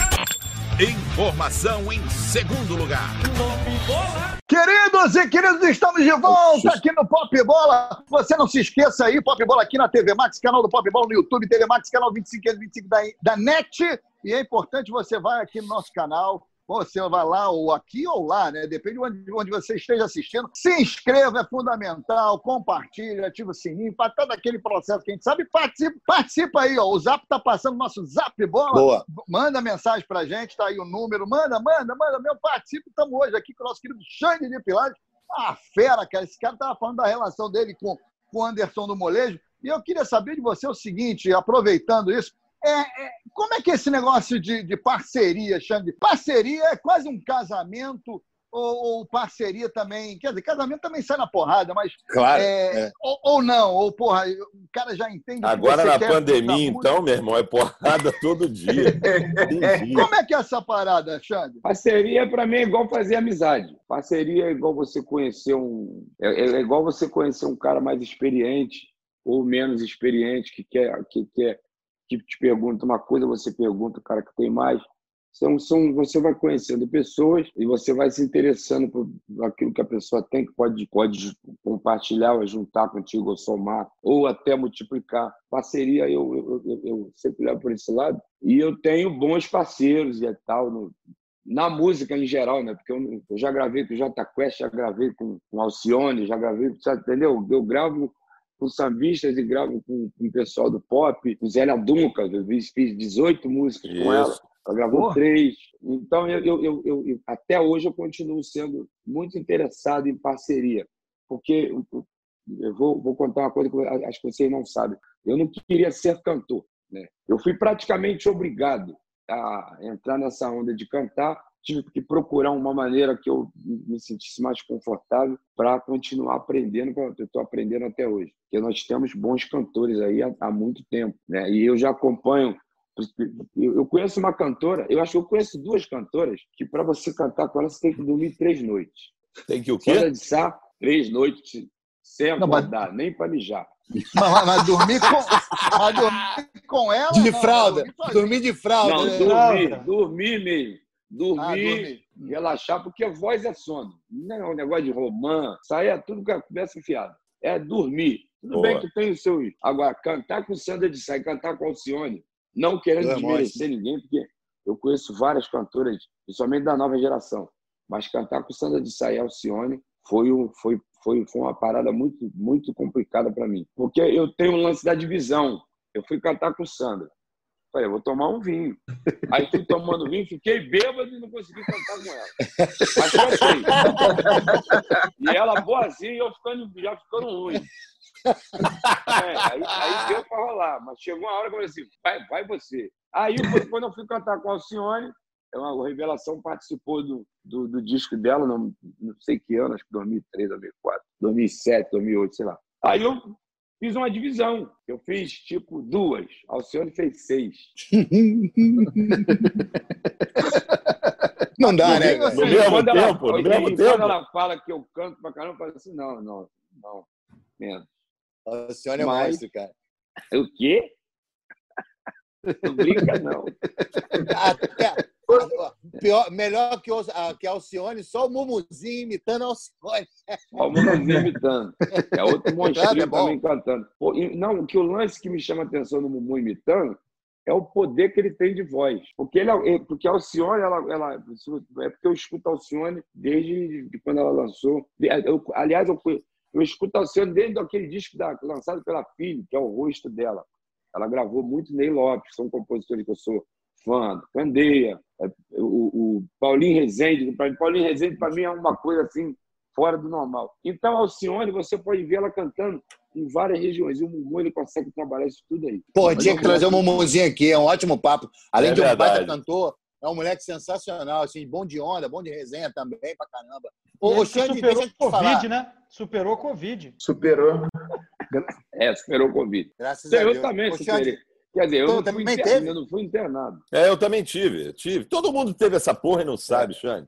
Speaker 3: Informação em segundo lugar.
Speaker 8: Queridos e queridos, estamos de volta aqui no Pop Bola. Você não se esqueça aí, Pop Bola aqui na TV Max, canal do Pop Bola no YouTube, TV Max, canal 2525 da, da NET. E é importante você vai aqui no nosso canal, você vai lá ou aqui ou lá, né? Depende de onde, onde você esteja assistindo. Se inscreva, é fundamental. Compartilha, ativa o sininho, faz todo aquele processo que a gente sabe. Participa, participa aí, ó. O Zap tá passando, nosso Zap Bola.
Speaker 10: Boa.
Speaker 8: Manda mensagem pra gente, tá aí o número. Manda, manda, manda. Meu, participa. Estamos hoje aqui com o nosso querido Xande de Pilares. Ah, fera, cara. Esse cara tava falando da relação dele com o Anderson do Molejo. E eu queria saber de você o seguinte, aproveitando isso, é, é, como é que é esse negócio de, de parceria, Xande? Parceria é quase um casamento ou, ou, parceria também? Quer dizer, casamento também sai na porrada, mas.
Speaker 10: Claro.
Speaker 8: É,
Speaker 10: é.
Speaker 8: Ou, ou, não, ou porra, o cara já entende.
Speaker 10: Agora na pandemia, então, meu irmão, é porrada todo dia.
Speaker 8: Como é que é essa parada, Xande?
Speaker 1: Parceria, para mim, é igual fazer amizade. Parceria é igual você conhecer um. É, é igual você conhecer um cara mais experiente ou menos experiente que quer, que quer que te pergunta uma coisa, você pergunta o cara que tem mais. São, são, você vai conhecendo pessoas e você vai se interessando por aquilo que a pessoa tem, que pode, pode compartilhar, ou juntar contigo, ou somar, ou até multiplicar. Parceria, eu, eu, eu, eu sempre levo por esse lado. E eu tenho bons parceiros e tal, no, na música em geral, né? Porque eu, eu já gravei com o Jota Quest, já gravei com, com Alcione, já gravei, sabe, entendeu? Eu gravo com sambistas e gravo com, com o pessoal do pop, com Zélia Dunca, eu fiz 18 músicas Isso. com ela. Ela gravou Porra. três. Então, eu, eu, eu, eu, até hoje, eu continuo sendo muito interessado em parceria. Porque eu vou, vou contar uma coisa que acho que vocês não sabem. Eu não queria ser cantor. Né? Eu fui praticamente obrigado a entrar nessa onda de cantar tive que procurar uma maneira que eu me sentisse mais confortável para continuar aprendendo, como eu estou aprendendo até hoje. Porque nós temos bons cantores aí há, há muito tempo, né? E eu já acompanho eu conheço uma cantora, eu acho que eu conheço duas cantoras que para você cantar com elas você tem que dormir três noites.
Speaker 10: Tem que o quê?
Speaker 1: Só de três noites sem acordar, mas... nem para mijar.
Speaker 8: Mas, mas, dormir com, mas dormir com ela?
Speaker 9: De não, fralda. dormir de fralda.
Speaker 1: Não, né? dormir, dormir mesmo dormir, ah, relaxar, porque a voz é sono. Não é um negócio de romance, sair é tudo que começa enfiado. É dormir. Tudo Boa. bem que tem o seu. Agora, cantar com Sandra de Sá cantar com Alcione, não querendo é desmerecer ninguém, porque Eu conheço várias cantoras, principalmente da nova geração, mas cantar com Sandra de Saia e Alcione foi, um, foi, foi, foi uma parada muito, muito complicada para mim. Porque eu tenho um lance da divisão. Eu fui cantar com Sandra. Falei, vou tomar um vinho. Aí fui tomando vinho, fiquei bêbado e não consegui cantar com ela. Mas cantei. E ela boazinha e eu ficando, já ficando ruim. É, aí, aí deu para rolar, mas chegou uma hora que eu falei assim: vai, vai você. Aí, quando eu fui cantar com a Alcione, é uma revelação participou do, do, do, disco dela, não, não sei que ano, acho que 2003, 2004, 2007, 2008, sei lá. Aí eu fiz uma divisão. Eu fiz, tipo, duas. A Alcione fez seis.
Speaker 9: Não dá, né?
Speaker 1: Assim,
Speaker 10: No mesmo
Speaker 1: quando ela,
Speaker 10: tempo, no mesmo
Speaker 1: quando
Speaker 10: tempo.
Speaker 1: ela fala que eu canto pra caramba, eu falo assim, não, não, não, menos.
Speaker 9: O senhor é
Speaker 1: Mas-
Speaker 9: monstro, cara.
Speaker 1: O quê? Não brinca, não.
Speaker 9: Até, pior, melhor que, a, que Alcione, só o Mumuzinho imitando a Alcione.
Speaker 1: Ó, o Mumuzinho imitando. É outro monstrinho
Speaker 9: É
Speaker 1: também cantando. Não, o que o lance que me chama a atenção no Mumu imitando é o poder que ele tem de voz. Porque, ele, é- porque a Alcione, ela, ela, é porque eu escuto a Alcione desde de quando ela lançou. Eu, aliás, eu, eu escuto a Alcione desde aquele disco da, lançado pela filha, que é o rosto dela. Ela gravou muito Ney Lopes, são compositores que eu sou fã. Candeia, é, o, o Paulinho Rezende. Paulinho Rezende, para mim, é uma coisa assim, fora do normal. Então, a Alcione, você pode ver ela cantando em várias regiões. E o Mumu, ele consegue trabalhar isso tudo aí.
Speaker 9: Pô,
Speaker 1: Mas
Speaker 9: tinha
Speaker 1: eu
Speaker 9: que trazer o Mumuzinho aqui, é um ótimo papo. Além
Speaker 10: É
Speaker 9: de um baita cantor, é um moleque sensacional, assim, bom de onda, bom de resenha também, pra caramba. Ô, ô Xande,
Speaker 4: superou
Speaker 9: eu
Speaker 4: o
Speaker 9: falar.
Speaker 4: Covid, né? Superou o Covid.
Speaker 11: Superou.
Speaker 1: É, superou o Covid.
Speaker 9: Graças a
Speaker 1: Eu
Speaker 9: Deus.
Speaker 1: também
Speaker 9: Ô,
Speaker 1: superei.
Speaker 9: Xande,
Speaker 1: Quer dizer, eu
Speaker 9: tu
Speaker 1: não, fui
Speaker 9: também
Speaker 1: inter... eu não fui internado.
Speaker 10: É, eu também tive, tive. Todo mundo teve essa porra e não sabe, Xande.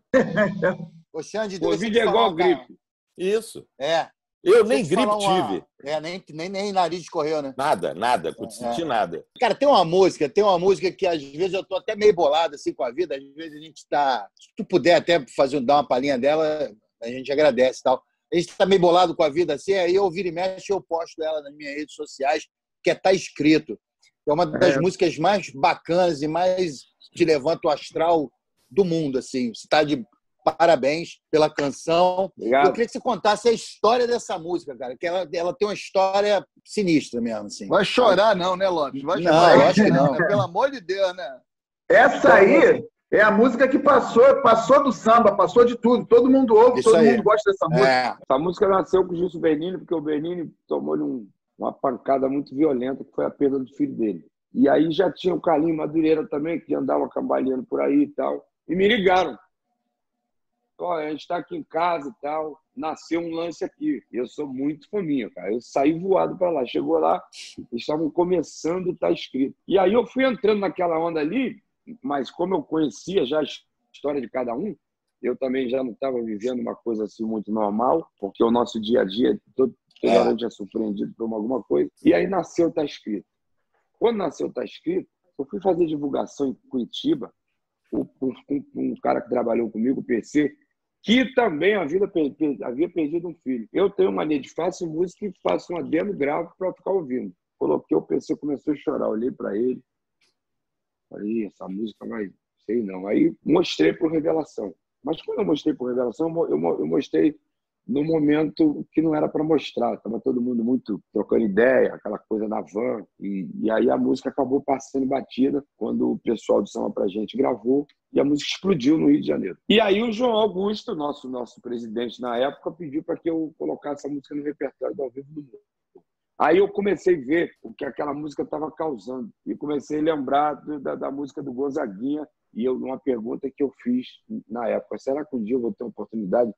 Speaker 9: ô, Xande,
Speaker 1: Covid é igual
Speaker 9: falar, cara.
Speaker 1: gripe.
Speaker 10: Isso.
Speaker 9: É.
Speaker 10: Eu nem gripe
Speaker 9: uma-
Speaker 10: tive.
Speaker 9: É, nem, nem, nem nariz escorreu, né?
Speaker 10: Nada, nada. Não
Speaker 9: É.
Speaker 10: senti nada.
Speaker 9: Cara, tem uma música, tem uma música que às vezes eu tô até meio bolado assim com a vida, às vezes a gente tá. Se tu puder até fazer, dar uma palhinha dela, a gente agradece e tal. A gente tá meio bolado com a vida assim, aí eu viro e mexe eu posto ela nas minhas redes sociais, que é Tá Escrito. É uma das
Speaker 11: É.
Speaker 9: músicas mais bacanas e mais te levanta o astral do mundo, assim. Você tá de parabéns pela canção.
Speaker 1: Obrigado.
Speaker 9: Eu queria que você contasse a história dessa música, cara, que ela, ela tem uma história sinistra mesmo, assim.
Speaker 8: Vai chorar, não, né, Lopes? Vai
Speaker 9: Não,
Speaker 8: chorar.
Speaker 9: eu acho que não.
Speaker 8: né? Pelo amor de Deus, né?
Speaker 11: Essa aí é a música que passou, passou do samba, passou de tudo. Todo mundo ouve,
Speaker 9: Isso
Speaker 11: todo
Speaker 9: aí.
Speaker 11: mundo gosta dessa música.
Speaker 9: É,
Speaker 1: Essa música nasceu com o Gilson Bernini, porque o Bernini tomou um- uma pancada muito violenta, que foi a perda do filho dele. E aí já tinha o Carlinho Madureira também, que andava cambaleando por aí e tal. E me ligaram. Ó, a gente está aqui em casa e tal. Nasceu um lance aqui. Eu sou muito fominha, cara. Eu saí voado para lá. Chegou lá, estavam começando, tá escrito. E aí eu fui entrando naquela onda ali, mas como eu conhecia já a história de cada um, eu também já não estava vivendo uma coisa assim muito normal, porque o nosso dia a dia, toda hora a é surpreendido por alguma coisa. E aí nasceu Tá Escrito. Quando nasceu Tá Escrito, eu fui fazer divulgação em Curitiba, um, um- um cara que trabalhou comigo, o PC, que também havia, havia perdido um filho. Eu tenho mania de faço música e faço uma demo gravo para ficar ouvindo. Coloquei o PC, começou a chorar, olhei para ele, falei, essa música vai, sei não. Aí mostrei por revelação. Mas quando eu mostrei por revelação, eu eu mostrei no momento que não era para mostrar. Tava todo mundo muito trocando ideia, aquela coisa na van. E, e aí a música acabou passando batida quando o pessoal do Samba Pra Gente gravou e a música explodiu no Rio de Janeiro. E aí o João Augusto, nosso, nosso presidente na época, pediu para que eu colocasse a música no repertório do Ao Vivo do Mundo. Aí eu comecei a ver o que aquela música estava causando. E comecei a lembrar do- da, da música do Gonzaguinha. E eu, uma pergunta que eu fiz na época: será que um dia eu vou ter a oportunidade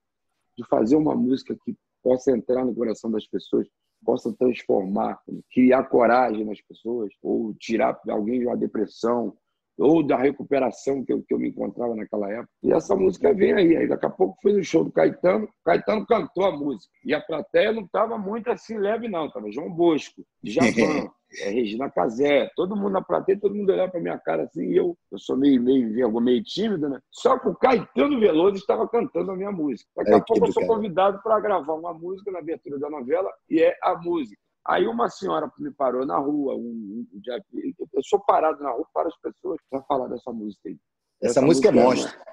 Speaker 1: de fazer uma música que possa entrar no coração das pessoas, possa transformar, criar coragem nas pessoas, ou tirar alguém de uma depressão, ou da recuperação que eu, que eu me encontrava naquela época. E essa música vem aí. Aí daqui a pouco fui no show do Caetano, Caetano cantou a música. E a plateia não estava muito assim leve, não. Tava João Bosco, Djavan, é, Regina Casé, todo mundo na plateia, todo mundo olhava para minha cara assim, e eu, eu sou meio, meio, meio, meio tímido, né? Só que o Caetano Veloso estava cantando a minha música. Daqui a
Speaker 9: É,
Speaker 1: pouco eu sou
Speaker 9: cara.
Speaker 1: convidado para gravar uma música na abertura da novela, e é a música. Aí uma senhora me parou na rua, um, um, eu sou parado na rua para as pessoas para falar dessa música aí.
Speaker 9: Essa, essa música, música, é monstro.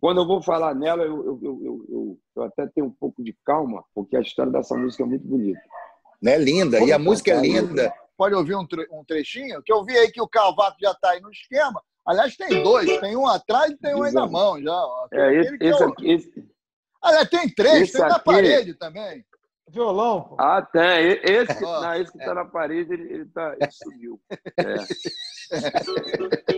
Speaker 1: Quando eu vou falar nela, eu, eu, eu, eu, eu até tenho um pouco de calma, porque a história dessa música é muito bonita.
Speaker 9: Né? Linda, e a música é linda. Pode ouvir um, tre um trechinho? Que eu vi aí que o Cavaco já está aí no esquema. Aliás, tem dois, tem um atrás e tem um aí na mão já. Ó.
Speaker 1: É, esse, esse, aqui, esse...
Speaker 9: Aliás, tem três, tem na aqui... parede também.
Speaker 4: Violão. Pô.
Speaker 1: Ah, tem. Esse, oh, não, esse que está é. na parede, ele, ele, tá, ele sumiu. É.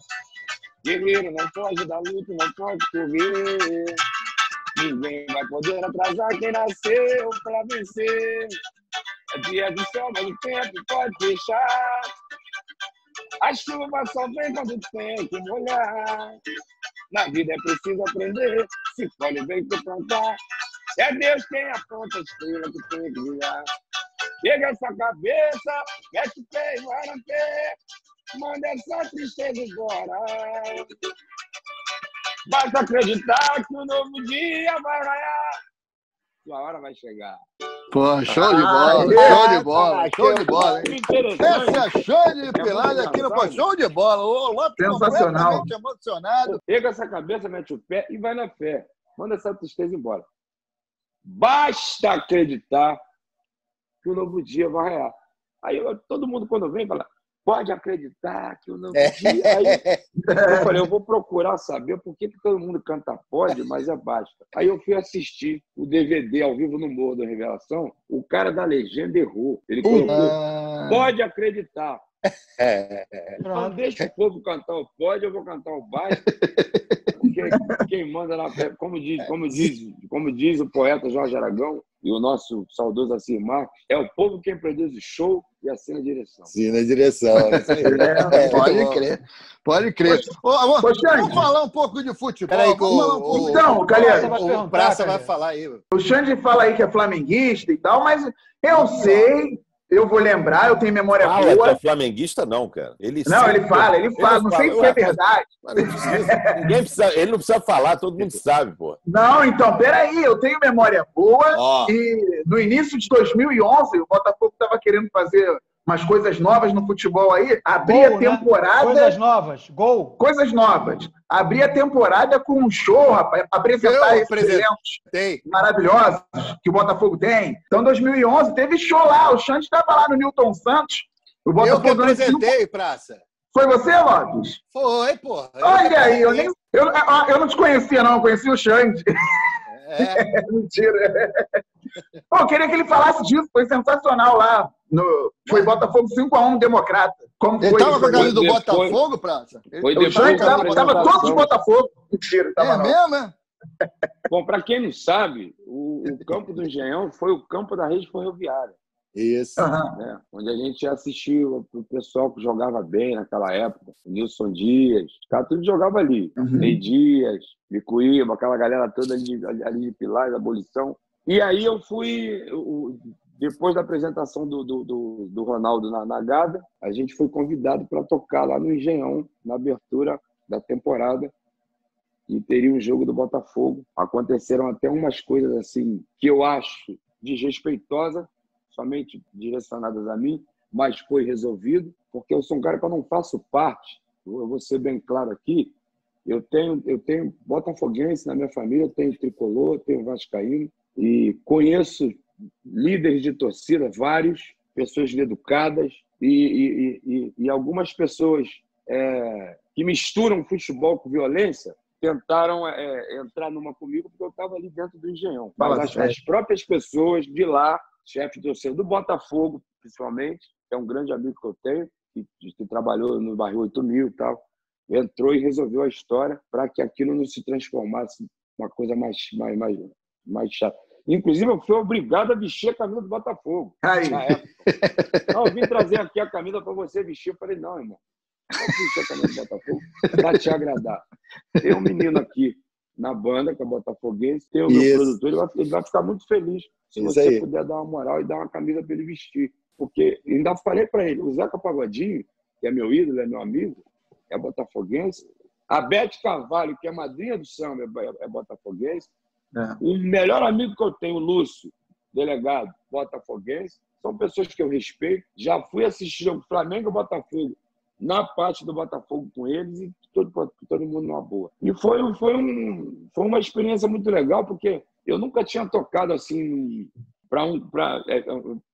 Speaker 1: Guerreiro não pode dar luta, não pode correr. Ninguém vai poder atrasar quem nasceu para vencer. É dia de sol, mas o tempo pode fechar. A chuva só vem quando tem que molhar. Na vida é preciso aprender, se colhe bem que plantar. É Deus quem aponta a estrela que tem que virar. Pega essa cabeça, mete o pé e vai na pé. Manda essa tristeza embora. Basta acreditar que o um novo dia vai raiar. Sua hora vai chegar.
Speaker 9: Pô, show de bola, ah, show de bola, show de bola. Essa é show de pilada aqui no Pô, show de bola. O Lopes
Speaker 11: Sensacional.
Speaker 9: emocionado.
Speaker 1: Pega essa cabeça, mete o pé e vai na fé. Manda essa tristeza embora. Basta acreditar que o novo dia vai raiar. Aí todo mundo, quando vem, fala: pode acreditar que o novo é. Aí eu falei: eu vou procurar saber por que, que todo mundo canta pode, mas é basta. Aí eu fui assistir o DVD ao vivo no Morro da Revelação. O cara da legenda errou. Ele colocou: ah. pode acreditar. Então, deixa o povo cantar o pode, eu vou cantar o baixo. Porque quem manda na como diz, como diz, como diz o poeta Jorge Aragão e o nosso saudoso Acimar, é o povo quem produz o show e assina a direção.
Speaker 9: Assina a direção. É, pode crer. Pode crer. Ô, amor, vamos falar um pouco de futebol. Peraí,
Speaker 11: o, então, Calheiro,
Speaker 9: o, o Praça vai falar aí.
Speaker 11: O Xande fala aí que é flamenguista e tal, mas eu sei eu vou lembrar, eu tenho memória
Speaker 10: fala,
Speaker 11: boa.
Speaker 10: É flamenguista, não, cara.
Speaker 11: Ele não, ele fala, ele fala. Ele não sei se é verdade.
Speaker 10: Ninguém precisa, ele não precisa falar, todo mundo sabe, pô.
Speaker 11: Não, então, peraí, eu tenho memória boa. Oh. E no início de 2011, o Botafogo estava querendo fazer umas coisas novas no futebol aí. Abria a né? temporada. Né?
Speaker 4: Coisas novas, gol.
Speaker 11: Coisas novas. Abria a temporada com um show, rapaz, apresentar esses eventos maravilhosos que o Botafogo tem. Então, 2011, teve show lá. O Xande estava lá no Newton Santos.
Speaker 9: O Botafogo eu que apresentei, Praça.
Speaker 11: Foi você, Lopes?
Speaker 9: Foi, pô.
Speaker 11: Olha aí, eu, nem, eu, eu não te conhecia, não. Eu conheci o Xande. É. Mentira. Pô, eu queria que ele falasse disso, foi sensacional lá. No, foi Botafogo 5x1 Democrata.
Speaker 9: Como ele estava com a camisa do Botafogo, Praça?
Speaker 1: Foi depois.
Speaker 11: Tava, tava todos de Botafogo. Mentira, tava
Speaker 9: é não. mesmo, é?
Speaker 1: Bom, para quem não sabe, o, o, campo do Engenhão foi o campo da rede ferroviária.
Speaker 9: Isso.
Speaker 1: Uhum. onde a gente assistiu o pessoal que jogava bem naquela época. O Nilson Dias, cara, tudo jogava ali. Uhum. Ney Dias, Micuíba, aquela galera toda ali, ali de Pilar, da abolição. E aí eu fui, depois da apresentação do, do, do, do Ronaldo na, na Gada, a gente foi convidado para tocar lá no Engenhão, na abertura da temporada. E teria um jogo do Botafogo. Aconteceram até umas coisas assim que eu acho desrespeitosa, somente direcionadas a mim, mas foi resolvido, porque eu sou um cara que eu não faço parte, eu vou ser bem claro aqui, eu tenho, eu tenho botafoguense na minha família, eu tenho tricolor, eu tenho vascaíno, e conheço líderes de torcida, vários, pessoas educadas e, e, e, e algumas pessoas é, que misturam futebol com violência tentaram é, entrar numa comigo porque eu estava ali dentro do engenhão. Mas as, as, próprias pessoas de lá, chefe de torcida do Botafogo, principalmente, é um grande amigo que eu tenho, que, que trabalhou no bairro 8000 e tal, entrou e resolveu a história para que aquilo não se transformasse uma coisa mais, mais, mais mais chato. Inclusive, eu fui obrigado a vestir a camisa do Botafogo.
Speaker 11: Aí.
Speaker 1: Não, eu vim trazer aqui a camisa para você vestir. Eu falei, não, irmão. Não vou vestir a camisa do Botafogo para te agradar. Tem um menino aqui na banda, que é botafoguense, tem o meu
Speaker 9: Isso.
Speaker 1: produtor, ele vai, ele vai ficar muito feliz se
Speaker 9: Isso
Speaker 1: você
Speaker 9: aí.
Speaker 1: puder dar uma moral e dar uma camisa para ele vestir. Porque ainda falei para ele, o Zeca Pagodinho, que é meu ídolo, é meu amigo, é botafoguense. A Beth Carvalho, que é madrinha do samba, é, é botafoguense.
Speaker 11: É.
Speaker 1: O melhor amigo que eu tenho, o Lúcio, delegado, botafoguense. São pessoas que eu respeito. Já fui assistir o Flamengo e Botafogo na parte do Botafogo com eles e todo, todo mundo numa boa. E foi, foi, um, foi uma experiência muito legal, porque eu nunca tinha tocado assim para um, pra, é,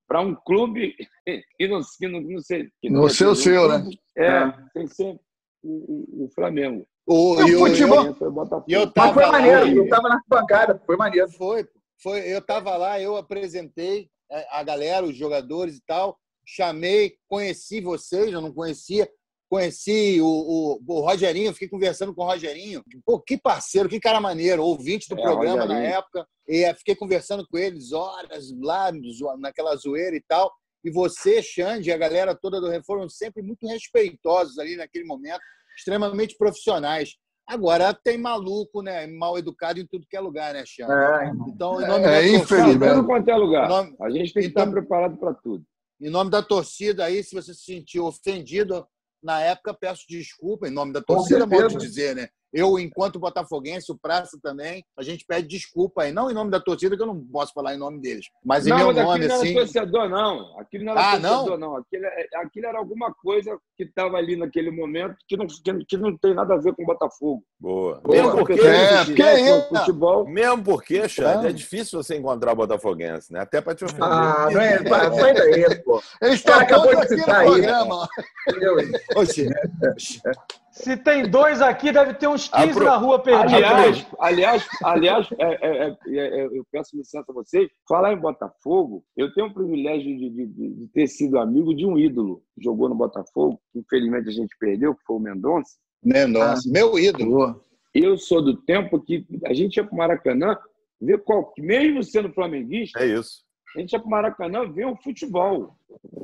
Speaker 1: pra um clube que não, que não, não sei. Que
Speaker 8: No
Speaker 1: não é
Speaker 8: seu, seu, né?
Speaker 1: É,
Speaker 11: É.
Speaker 1: sem ser o, o, o Flamengo.
Speaker 9: O,
Speaker 8: futebol?
Speaker 9: eu-
Speaker 1: Foi
Speaker 9: eu
Speaker 11: Mas
Speaker 9: tava
Speaker 11: foi
Speaker 9: lá,
Speaker 11: maneiro, eu tava na bancada, foi maneiro.
Speaker 9: Foi, foi. Eu tava lá, eu apresentei é, a galera, os jogadores e tal. Chamei, conheci vocês, eu não conhecia. Conheci o, o, o Rogerinho, fiquei conversando com o Rogerinho. Pô, que parceiro, que cara maneiro, ouvinte do
Speaker 1: É,
Speaker 9: programa na
Speaker 1: Rogerinho.
Speaker 9: época. E eh, fiquei conversando com eles horas lá, naquela zoeira e tal. E você, Xande, a galera toda do Reforma foram sempre muito respeitosos ali naquele momento, extremamente profissionais. Agora tem maluco, né? Mal educado em tudo que é lugar, né, Xande?
Speaker 11: É,
Speaker 9: Então, em nome
Speaker 8: É,
Speaker 9: da torcida-
Speaker 8: infelizmente.
Speaker 1: Tudo quanto é lugar.
Speaker 9: Nome-
Speaker 1: A gente tem que
Speaker 9: Então-
Speaker 1: estar preparado para tudo.
Speaker 9: Em nome da torcida aí, se você se sentiu ofendido na época, peço desculpa. Em nome da torcida, modo de
Speaker 11: certeza.
Speaker 9: dizer, né? Eu, enquanto botafoguense, o Praça também, a gente pede desculpa aí. Não em nome da torcida, que eu não posso falar em nome deles. Mas em
Speaker 1: não,
Speaker 9: meu
Speaker 1: mas
Speaker 9: nome,
Speaker 1: aquilo não
Speaker 9: assim...
Speaker 1: era torcedor, não. Aquilo não era
Speaker 9: Ah,
Speaker 1: torcedor, não. Aquilo, é- aquilo era alguma coisa que estava ali naquele momento que não, que, que não tem nada a ver com o Botafogo.
Speaker 10: Boa.
Speaker 11: Boa.
Speaker 10: Mesmo porque,
Speaker 8: É, porque é-
Speaker 1: futebol.
Speaker 10: mesmo porque, Xande, é difícil você encontrar botafoguense, né? Até para te ofender.
Speaker 11: Ah, não é, pá, sai daí, pô.
Speaker 8: Eles estão
Speaker 11: acabou de citar aí,
Speaker 8: programa.
Speaker 11: Entendeu?
Speaker 9: Oxi,
Speaker 4: Se tem dois aqui, deve ter uns 15
Speaker 10: Apro-
Speaker 4: na rua perdidos.
Speaker 1: Aliás, aliás, aliás é, é, é, é, eu peço licença a vocês. Falar em Botafogo, eu tenho o privilégio de, de- de- ter sido amigo de um ídolo que jogou no Botafogo, que infelizmente a gente perdeu, que foi o Mendonça.
Speaker 9: Mendonça, meu ídolo.
Speaker 1: Eu sou do tempo que a gente ia para o Maracanã ver qual, mesmo sendo flamenguista,
Speaker 10: É isso.
Speaker 1: a gente ia para o Maracanã ver o futebol.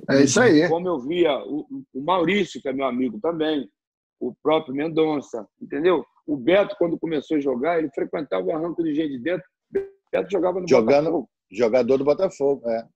Speaker 8: É isso aí.
Speaker 1: Como eu via o, o Maurício, que é meu amigo também, o próprio Mendonça, entendeu? O Beto, quando começou a jogar, ele frequentava o arranco do G de dentro. O Beto jogava no
Speaker 9: Jogando-
Speaker 1: Botafogo.
Speaker 9: Jogador do Botafogo, é.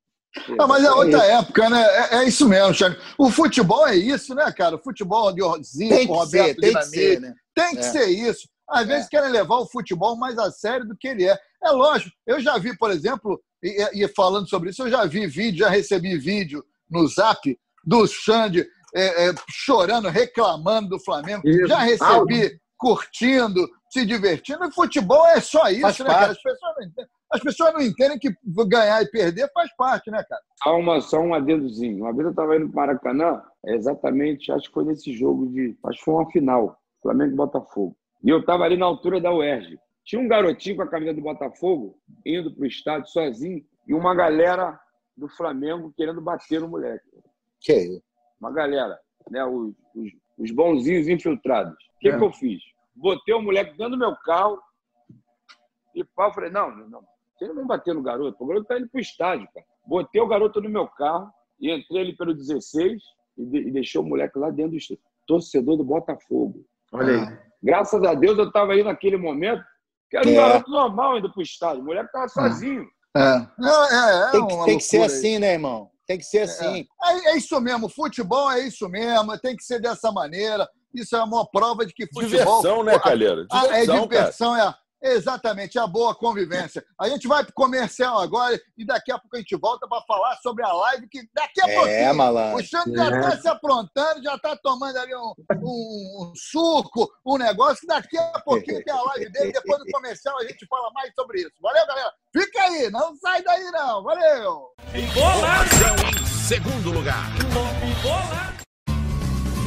Speaker 8: Ah, mas é outra
Speaker 9: isso.
Speaker 8: época, né? É, é isso mesmo, Thiago. O futebol é isso, né, cara? O futebol de Zico,
Speaker 9: Tem que
Speaker 8: Roberto
Speaker 9: ser, tem que ser, né?
Speaker 8: Tem que
Speaker 9: É.
Speaker 8: ser isso. Às vezes querem levar o futebol mais a sério do que ele é. É lógico. Eu já vi, por exemplo, e, e falando sobre isso, eu já vi vídeo, já recebi vídeo no Zap do Xande é, é, chorando, reclamando do Flamengo.
Speaker 11: Isso.
Speaker 8: Já recebi curtindo, se divertindo. E futebol é só isso,
Speaker 9: Faz
Speaker 8: né, cara?
Speaker 9: parte.
Speaker 8: As pessoas, não entendem, as pessoas não entendem que ganhar e perder faz parte, né, cara?
Speaker 1: Só, uma, só um adendozinho. Uma vez eu estava indo para Maracanã, é exatamente, acho que foi nesse jogo de. Acho que foi uma final, Flamengo e Botafogo. E eu estava ali na altura da UERJ. Tinha um garotinho com a camisa do Botafogo indo para o estádio sozinho e uma galera do Flamengo querendo bater no moleque.
Speaker 9: Que isso?
Speaker 1: Uma galera, né? Os, os, os bonzinhos infiltrados. O que,
Speaker 11: É.
Speaker 1: que eu fiz? Botei o moleque dentro do meu carro e pá, falei, não, não, vocês não vão bater no garoto, o garoto tá indo pro estádio, cara. Botei o garoto no meu carro e entrei ali pelo 16 e, de, e deixei o moleque lá dentro do estádio. Torcedor do Botafogo.
Speaker 11: Olha aí.
Speaker 1: Graças a Deus eu estava aí naquele momento, que era um
Speaker 9: É.
Speaker 1: garoto normal indo pro estádio. O moleque tava sozinho.
Speaker 8: É, Não, é, é
Speaker 9: Tem, que- tem que ser
Speaker 8: loucura
Speaker 9: assim, né, irmão? Tem que ser assim.
Speaker 8: É, é isso mesmo, futebol é isso mesmo, tem que ser dessa maneira. Isso é uma prova de que futebol.
Speaker 10: Diversão, né, Calheiro?
Speaker 8: Ah, é
Speaker 10: Diversão, cara.
Speaker 8: diversão, é. Exatamente, a boa convivência. A gente vai para o comercial agora e daqui a pouco a gente volta para falar sobre a live, que daqui a
Speaker 9: É,
Speaker 8: pouquinho
Speaker 9: malandro.
Speaker 8: o Xande já
Speaker 11: É.
Speaker 8: está se aprontando, já está tomando ali um, um- um suco, um negócio, que daqui a pouquinho tem a live dele, depois do comercial a gente fala mais sobre isso. Valeu, galera? Fica aí, não sai daí não. Valeu!
Speaker 3: Em segundo lugar.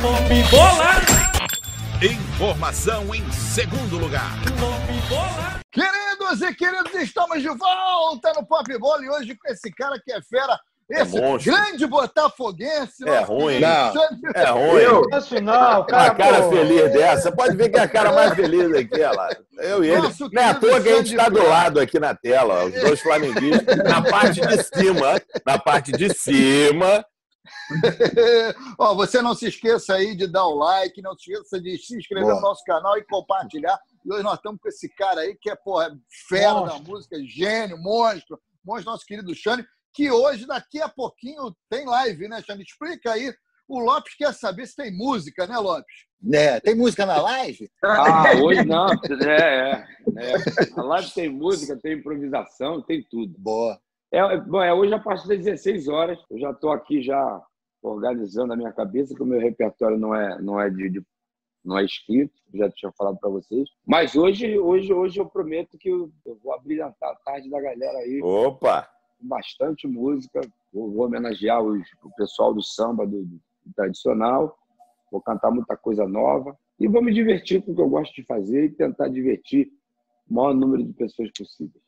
Speaker 3: Nome bola! Informação em segundo lugar.
Speaker 8: Nome bola! Queridos e queridos, estamos de volta no Pop Bola e hoje com esse cara que é fera. Esse
Speaker 10: monstro.
Speaker 8: grande botafoguense.
Speaker 10: É ruim. Não. É ruim.
Speaker 4: Eu? Isso não, cara,
Speaker 10: Uma cara
Speaker 4: pô.
Speaker 10: feliz dessa. Pode ver que é a cara mais feliz aqui, olha lá. Eu e ele. Não é à toa que a gente está do lado aqui na tela, ó, os dois flamenguistas, na parte de cima. Na parte de cima.
Speaker 8: Ó, você não se esqueça aí de dar o like, não se esqueça de se inscrever
Speaker 10: Boa.
Speaker 8: no nosso canal e compartilhar. E hoje nós estamos com esse cara aí que é porra, fera da
Speaker 4: Monstro.
Speaker 8: música, gênio, monstro, monstro, nosso querido Xane, que hoje, daqui a pouquinho, tem live, né, Xane? Explica aí. O Lopes quer saber se tem música, né, Lopes?
Speaker 9: É, tem música na live?
Speaker 1: Ah, hoje não. É, é, é. A live tem música, tem improvisação, tem tudo.
Speaker 9: Boa.
Speaker 1: É, é- bom, é hoje a partir das 16 horas. Eu já estou aqui já organizando a minha cabeça, que o meu repertório não é, não é de, de- não é escrito, já tinha falado para vocês. Mas hoje, hoje, hoje eu prometo que eu, vou abrilhantar a tarde da galera aí
Speaker 10: Opa!
Speaker 1: com bastante música. Vou, vou homenagear os- o pessoal do samba do, do tradicional. Vou cantar muita coisa nova e vou me divertir com o que eu gosto de fazer e tentar divertir o maior número de pessoas possível.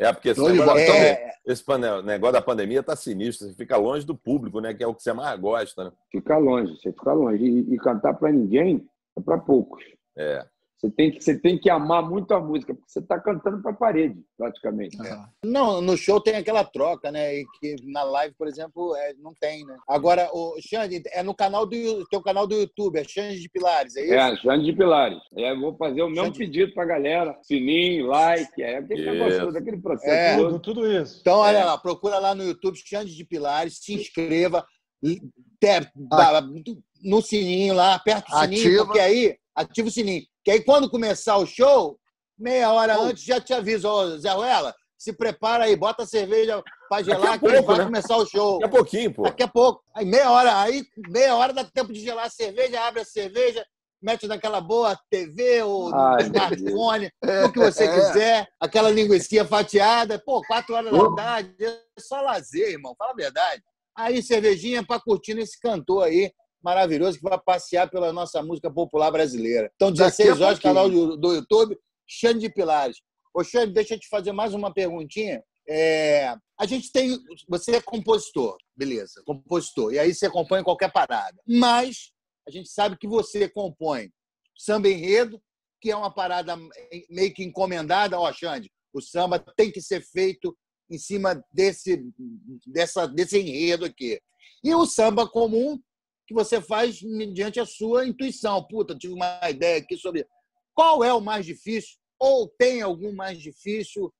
Speaker 10: É, porque esse negócio,
Speaker 9: É.
Speaker 10: pandemia- esse negócio da pandemia tá sinistro. Você fica longe do público, né? Que é o que você mais gosta, né?
Speaker 1: Ficar longe, você ficar longe. E, e cantar para ninguém é para poucos.
Speaker 10: É.
Speaker 1: Você tem, que, você tem que amar muito a música, porque você está cantando para a parede, praticamente.
Speaker 9: Não, no show tem aquela troca, né? E que na live, por exemplo, é, não tem, né? Agora, o Xande, é no canal do teu canal do YouTube, é Xande de Pilares, é isso?
Speaker 1: É, Jane de Pilares. É, vou fazer o mesmo
Speaker 9: Jane-
Speaker 1: pedido para a galera. Sininho, like, é aquele
Speaker 10: Isso.
Speaker 1: negócio todo, aquele processo
Speaker 9: É.
Speaker 1: todo.
Speaker 4: Tudo, tudo isso.
Speaker 9: Então, olha
Speaker 1: É.
Speaker 9: lá, procura lá no YouTube, Xande de Pilares, se inscreva, te- no sininho lá, aperta o sininho,
Speaker 8: Ativa.
Speaker 9: porque aí, ativa o sininho. Que aí, quando começar o show, meia hora
Speaker 8: Oh.
Speaker 9: antes, já te aviso, ô Zé Ruela, se prepara aí, bota a cerveja pra gelar, que
Speaker 10: pouco,
Speaker 9: vai
Speaker 10: né?
Speaker 9: começar o show.
Speaker 10: Daqui a pouquinho, pô.
Speaker 9: Daqui a pouco. Aí meia hora, aí meia hora dá tempo de gelar a cerveja, abre a cerveja, mete naquela boa TV ou
Speaker 1: Ai,
Speaker 9: smartphone, o que você
Speaker 8: É.
Speaker 9: quiser, aquela linguiça fatiada, pô, quatro horas da tarde, é só lazer, irmão, fala a verdade. Aí cervejinha pra curtir esse cantor aí, maravilhoso, que vai passear pela nossa música popular brasileira. Então,
Speaker 8: Daqui a
Speaker 9: 16 horas, canal do, do YouTube, Xande de Pilares. Ô, Xande, deixa eu te fazer mais uma perguntinha. É, a gente tem. Você é compositor, beleza, compositor. E aí você compõe qualquer parada. Mas a gente sabe que você compõe samba enredo, que é uma parada meio que encomendada. Ó, Xande, o samba tem que ser feito em cima desse, dessa, desse enredo aqui. E o samba comum, que você faz mediante a sua intuição. Puta, tive uma ideia aqui sobre qual é o mais difícil, ou tem algum mais difícil,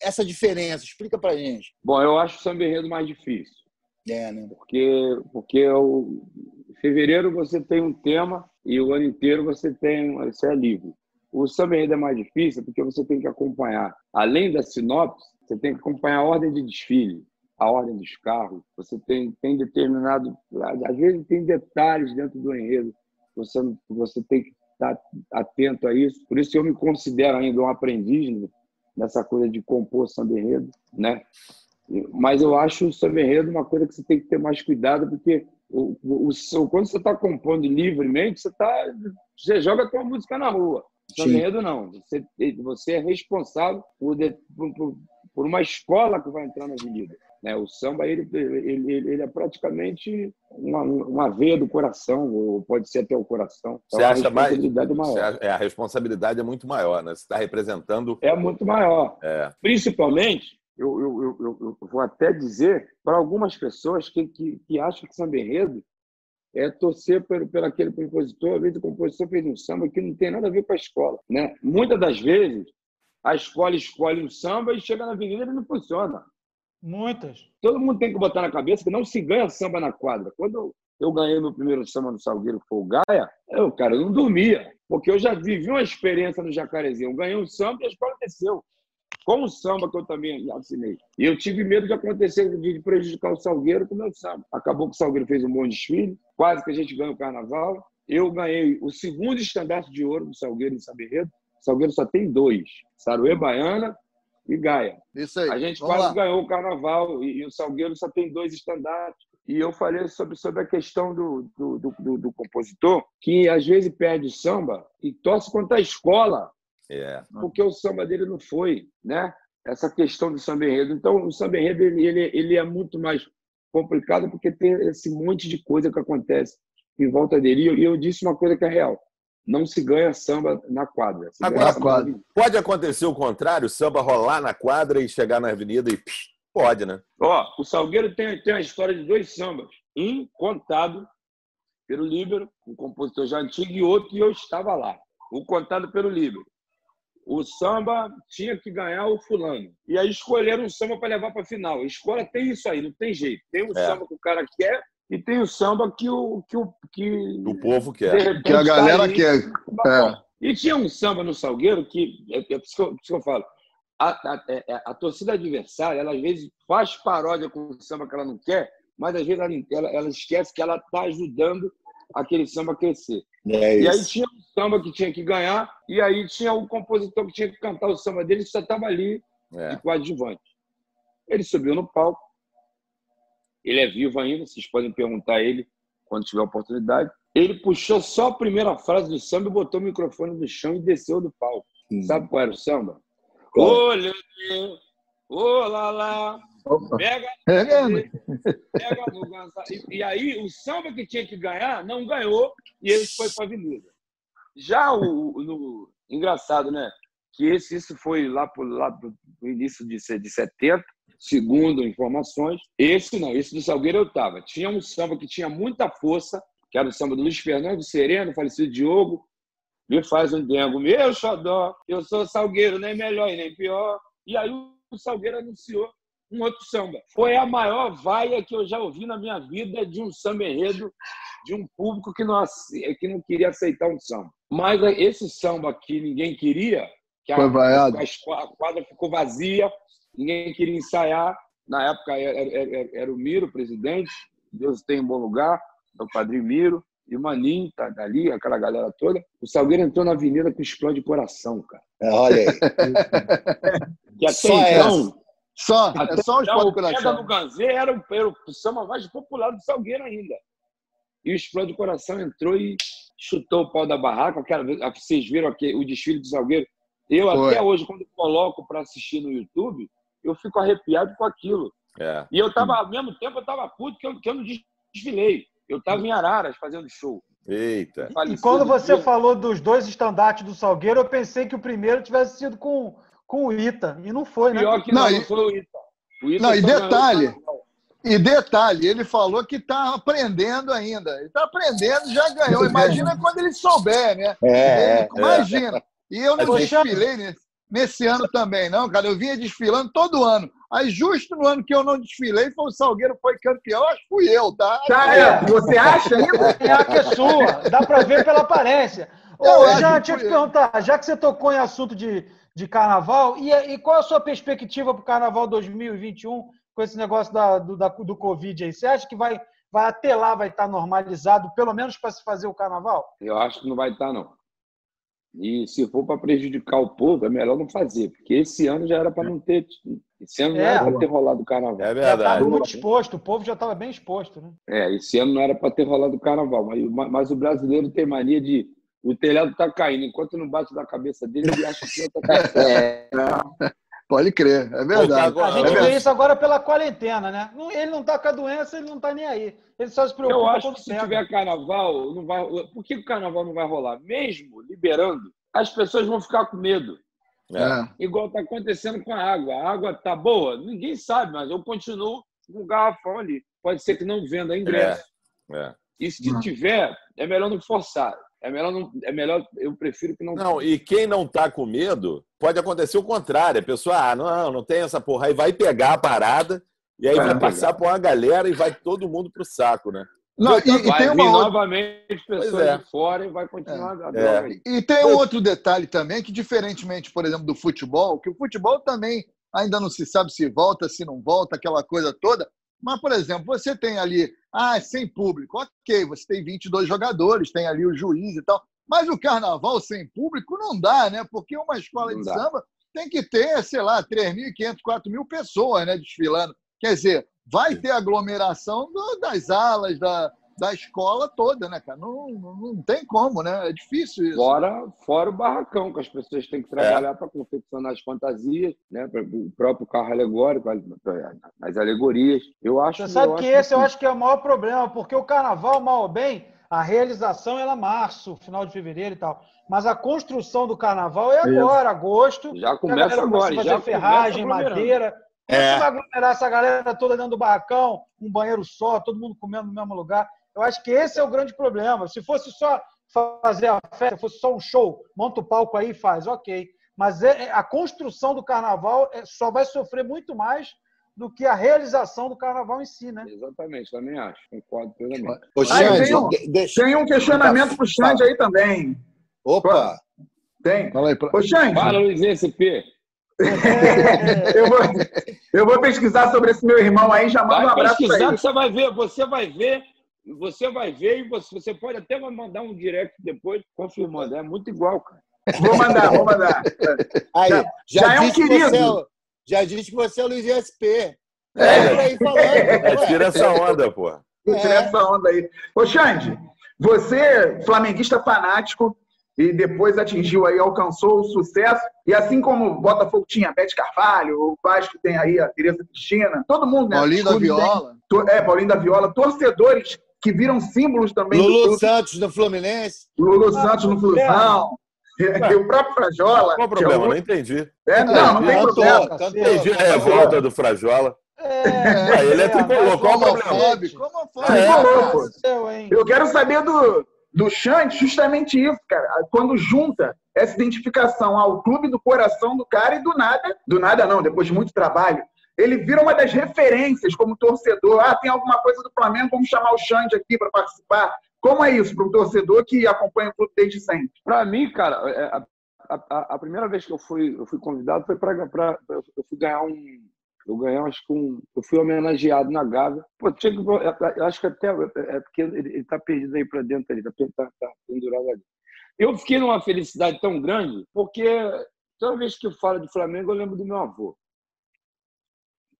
Speaker 9: essa diferença. Explica pra gente.
Speaker 1: Bom, eu acho o samba enredo mais difícil.
Speaker 9: É, né?
Speaker 1: Porque, porque o, em fevereiro você tem um tema e o ano inteiro você tem você é livre. O samba enredo é mais difícil porque você tem que acompanhar, além da sinopse, você tem que acompanhar a ordem de desfile, a ordem dos carros. Você tem, tem determinado, às vezes tem detalhes dentro do enredo. Você, você tem que estar atento a isso. Por isso eu me considero ainda um aprendiz nessa coisa de compor samba enredo, né? Mas eu acho o samba enredo uma coisa que você tem que ter mais cuidado, porque o, o, o quando você está compondo livremente, você, tá, você joga a tua música na rua. Samba enredo não. Você, você é responsável por, por, por uma escola que vai entrar na avenida. Né? O samba ele, ele, ele- é praticamente uma, uma veia do coração, ou pode ser até o coração. Então,
Speaker 10: Você
Speaker 1: a
Speaker 10: acha mais.
Speaker 1: responsabilidade é maior.
Speaker 10: é, a responsabilidade é muito maior, né? Você está representando.
Speaker 1: É muito maior.
Speaker 10: É.
Speaker 1: Principalmente, eu, eu, eu, eu- eu vou até dizer para algumas pessoas que, que, que acham que samba enredo é torcer por, por aquele compositor. Às vezes o compositor fez um samba que não tem nada a ver com a escola. Né? Muitas das vezes, a escola escolhe um samba e chega na avenida e ele não funciona.
Speaker 4: Muitas.
Speaker 1: Todo mundo tem que botar na cabeça que não se ganha samba na quadra. Quando eu ganhei meu primeiro samba no Salgueiro, que foi o Gaia, eu, cara, eu não dormia. Porque eu já vivi uma experiência no Jacarezinho. Eu ganhei um samba e a escola desceu. com o samba que eu também assinei. E eu tive medo de acontecer, de prejudicar o Salgueiro com o meu samba. Acabou que o Salgueiro fez um bom desfile, quase que a gente ganhou o carnaval. Eu ganhei o segundo estandarte de ouro do Salgueiro em Saberredo. O Salgueiro só tem dois: Saruê Baiana e Gaia.
Speaker 8: Isso aí.
Speaker 1: A gente
Speaker 8: Vamos
Speaker 1: quase
Speaker 8: lá.
Speaker 1: ganhou o carnaval e, e o Salgueiro só tem dois estandartes. E eu falei sobre, sobre a questão do, do, do, do- do compositor, que às vezes perde o samba e torce contra a escola,
Speaker 10: É.
Speaker 1: porque o samba dele não foi, né? Essa questão do samba enredo. Então, o samba enredo ele, ele, ele é muito mais complicado porque tem esse monte de coisa que acontece em volta dele. E eu, e eu disse uma coisa que é real: não se ganha samba na quadra.
Speaker 10: Agora,
Speaker 1: na
Speaker 10: pode acontecer o contrário, o samba rolar na quadra e chegar na avenida e psh, pode, né?
Speaker 1: Ó, o Salgueiro tem, tem a história de dois sambas. Um contado pelo Líbero, um compositor já antigo, e outro que eu estava lá. O contado pelo Líbero. O samba tinha que ganhar o fulano. E aí escolheram um samba para levar para a final. A escola tem isso aí, não tem jeito. Tem o
Speaker 10: É.
Speaker 1: samba que o cara quer e tem o samba que o que o que
Speaker 10: O povo quer.
Speaker 1: repente,
Speaker 8: Que a galera
Speaker 1: tá ali.
Speaker 8: quer. É.
Speaker 1: E tinha um samba no Salgueiro que, é, é por isso que eu, isso que eu falo, a, a, é- é- a torcida adversária, ela às vezes faz paródia com o samba que ela não quer, mas às vezes ela, ela, ela esquece que ela está ajudando aquele samba a crescer.
Speaker 9: É
Speaker 1: E aí tinha um samba que tinha que ganhar, e aí tinha o compositor que tinha que cantar o samba dele, que só estava ali
Speaker 10: É.
Speaker 1: de coadjuvante. Ele subiu no palco, ele é vivo ainda, vocês podem perguntar a ele quando tiver oportunidade. Ele puxou só a primeira frase do samba botou o microfone no chão e desceu do palco. Sabe qual era o samba? Ô, Lalá,
Speaker 11: Opa.
Speaker 1: pega,
Speaker 8: É
Speaker 1: pega no. E, e aí, o samba que tinha que ganhar, não ganhou, e ele foi para a Avenida. Já o, no- engraçado, né? Que esse, isso foi lá pro, lá pro início de, de 70, segundo informações. Esse não, esse do Salgueiro eu estava. Tinha um samba que tinha muita força, que era o samba do Luiz Fernando Sereno, falecido Diogo. Me faz um dengo, meu xodó, eu sou Salgueiro, nem melhor e nem pior. E aí o Salgueiro anunciou um outro samba. Foi a maior vaia que eu já ouvi na minha vida de um samba enredo de um público que não, que não queria aceitar um samba. Mas esse samba que ninguém queria, que a, a quadra ficou vazia, ninguém queria ensaiar. Na época era, era- era- era o Miro, presidente, Deus tem um bom lugar, o padrinho Miro, e o Maninho tá ali, aquela galera toda. O Salgueiro entrou na avenida com explode coração, cara.
Speaker 9: É, olha aí.
Speaker 1: Que até
Speaker 9: Só
Speaker 1: então,
Speaker 8: Só,
Speaker 1: até
Speaker 8: é só
Speaker 1: então, o Pega
Speaker 8: coração.
Speaker 1: no Ganzê era o, era o samba mais popular do Salgueiro ainda. E o Explode Coração entrou e chutou o pau da barraca. Aquela vocês viram aqui, o desfile do Salgueiro? Eu,
Speaker 8: Foi.
Speaker 1: até hoje, quando coloco para assistir no YouTube, eu fico arrepiado com aquilo.
Speaker 10: É.
Speaker 1: E eu tava, ao mesmo tempo, eu tava puto que eu, que eu não desfilei. Eu tava em Araras fazendo show.
Speaker 10: Eita.
Speaker 4: E quando você falou dos dois estandartes do Salgueiro, eu pensei que o primeiro tivesse sido com, com o Ita. E não foi, né?
Speaker 1: Pior que
Speaker 8: Não,
Speaker 1: não,
Speaker 8: e-
Speaker 1: não foi o Ita. O Ita
Speaker 8: Não, e detalhe. E detalhe, ele falou que está aprendendo ainda. Ele está aprendendo, já ganhou. Imagina quando ele souber, né?
Speaker 9: É,
Speaker 8: Ele- imagina. E eu não desfilei nesse, nesse ano também, não, cara. Eu vinha desfilando todo ano. Aí, justo no ano que eu não desfilei, foi o Salgueiro foi campeão. Acho que fui eu, tá?
Speaker 11: É. Você acha ainda?
Speaker 4: É a que é sua. Dá pra ver pela aparência. Ô,
Speaker 8: Eu
Speaker 4: já
Speaker 8: que
Speaker 4: deixa eu te perguntar, já que você tocou em assunto de, de carnaval, e, e qual a sua perspectiva para o carnaval 2021 com esse negócio da, do, da- do Covid aí? Você acha que vai, vai até lá vai estar normalizado, pelo menos para se fazer o carnaval?
Speaker 1: Eu acho que não vai estar, não. E se for para prejudicar o povo, é melhor não fazer, porque esse ano já era para não ter. Esse ano não
Speaker 4: É.
Speaker 1: era para ter rolado o carnaval.
Speaker 10: É
Speaker 4: Já
Speaker 10: verdade.
Speaker 4: estava muito exposto, o povo já estava bem exposto, né?
Speaker 1: É, esse ano não era para ter rolado o carnaval, mas, mas o brasileiro tem mania de. O telhado está caindo, enquanto não bate na cabeça dele, ele acha que está caindo.
Speaker 8: É, pode crer, é verdade.
Speaker 10: Agora-
Speaker 4: A gente
Speaker 8: É
Speaker 4: vê isso agora pela quarentena, né? Ele não está com a doença, ele não está nem aí. Ele só se preocupa
Speaker 1: Eu acho que se
Speaker 4: pega.
Speaker 1: tiver carnaval, não vai. Por que o carnaval não vai rolar? Mesmo liberando, as pessoas vão ficar com medo.
Speaker 8: É.
Speaker 1: Igual está acontecendo com a água. A água tá boa? Ninguém sabe, mas eu continuo com o garrafão ali. Pode ser que não venda ingresso.
Speaker 10: É.
Speaker 1: E se tiver, é melhor não forçar. É melhor não. É melhor. Eu prefiro que não.
Speaker 10: Não, e quem não tá com medo, pode acontecer o contrário. A pessoa, ah, não, não tem essa porra. Aí vai pegar a parada e aí
Speaker 1: Vai
Speaker 10: vai passar por uma galera e vai todo mundo pro saco, né?
Speaker 8: Não, e, e tem uma outra...
Speaker 1: novamente pessoas
Speaker 10: é.
Speaker 1: de fora e vai continuar a droga
Speaker 10: É.
Speaker 1: aí.
Speaker 8: E tem um outro detalhe também, que diferentemente, por exemplo, do futebol, que o futebol também ainda não se sabe se volta, se não volta, aquela coisa toda. Mas, por exemplo, você tem ali, ah, sem público, ok, você tem 22 jogadores, tem ali o juiz e tal. Mas o carnaval sem público não dá, né? Porque uma escola
Speaker 1: Não
Speaker 8: de
Speaker 1: dá.
Speaker 8: samba tem que ter, sei lá, 3.500, 4.000 pessoas né, desfilando. Quer dizer, vai ter aglomeração do- das alas, da, da escola toda, né, cara? Não, não, não tem como, né? É difícil isso.
Speaker 1: Fora, fora o barracão, que as pessoas têm que trabalhar para confeccionar as fantasias, né? pra- o próprio carro alegórico, as alegorias. Eu acho
Speaker 4: Você sabe
Speaker 1: eu
Speaker 4: que
Speaker 1: acho
Speaker 4: esse eu acho que é o maior problema, porque o carnaval, mal ou bem, a realização ela é março, final de fevereiro e tal. Mas a construção do carnaval é agora, agosto.
Speaker 1: Já começa agora,
Speaker 4: a
Speaker 1: já
Speaker 4: fazer ferragem, madeira. Como
Speaker 10: É.
Speaker 4: você vai aglomerar essa galera toda dentro do barracão, um banheiro só, todo mundo comendo no mesmo lugar? Eu acho que esse é o grande problema. Se fosse só fazer a festa, fosse só um show, monta o palco aí e faz, ok. Mas é- é- a construção do carnaval é- só vai sofrer muito mais do que a realização do carnaval em si, né?
Speaker 1: Exatamente, também acho. Concordo plenamente.
Speaker 9: Ô,
Speaker 11: Aí
Speaker 9: Xande,
Speaker 11: tem um-
Speaker 9: deixa.
Speaker 11: Tem um questionamento pro Xande aí também.
Speaker 9: Opa!
Speaker 11: Tem.
Speaker 8: Fala aí, pra-
Speaker 11: Ô, Xande,
Speaker 1: Fala, Luiz SP.
Speaker 11: eu vou, eu vou pesquisar sobre esse meu irmão aí, já manda um abraço pra
Speaker 1: pesquisar
Speaker 11: ele.
Speaker 1: que você vai ver, você vai ver, você vai ver e você, você pode até mandar um direct depois confirmando. É muito igual, cara.
Speaker 11: Vou mandar, vou mandar.
Speaker 9: Aí,
Speaker 11: Já-
Speaker 9: já,
Speaker 11: já é um
Speaker 9: que
Speaker 11: querido.
Speaker 9: você é, o- já disse que você é o Luiz SP.
Speaker 10: É,
Speaker 9: É, falando.
Speaker 10: É, tira essa onda, pô.
Speaker 11: Vou tirar essa onda aí. Ô, Xande, você, flamenguista fanático, e depois atingiu aí, alcançou o sucesso. E assim como o Botafogo tinha a Bete Carvalho, o Vasco tem aí a Tereza Cristina, todo mundo, né?
Speaker 8: Paulinho da
Speaker 11: tem-
Speaker 8: Viola.
Speaker 11: to- É, Paulinho da Viola, torcedores que viram símbolos também do
Speaker 9: Lulu
Speaker 11: clube.
Speaker 9: Santos no Fluminense.
Speaker 11: Lulu Santos no Flusão. E o próprio Frajola.
Speaker 10: Qual o
Speaker 11: é
Speaker 10: problema?
Speaker 11: o-
Speaker 10: Não entendi.
Speaker 11: É, não, não tem
Speaker 9: Cantou,
Speaker 11: problema.
Speaker 9: cantou.
Speaker 10: Entendi. É, a volta do Frajola.
Speaker 4: É,
Speaker 10: Ah, ele é tricolor, qual o problema?
Speaker 8: Homofóbico.
Speaker 11: É, pô.
Speaker 4: Eu
Speaker 11: quero saber do, do Xande justamente isso, cara. Quando junta essa identificação ao clube do coração do cara e do nada, do nada não, depois de muito trabalho, ele vira uma das referências como torcedor. Ah, tem alguma coisa do Flamengo, vamos chamar o Xande aqui para participar. Como é isso para um torcedor que acompanha o clube desde sempre?
Speaker 1: Para mim, cara, é, a, a- a primeira vez que eu fui, eu fui convidado foi para eu fui ganhar um eu ganhei acho que um eu fui homenageado na Gávea. Pô, tinha que, eu, acho que até é porque ele, ele tá perdido aí para dentro ali, tá, tá, tá pendurado ali. Eu fiquei numa felicidade tão grande porque toda vez que eu falo de Flamengo eu lembro do meu avô.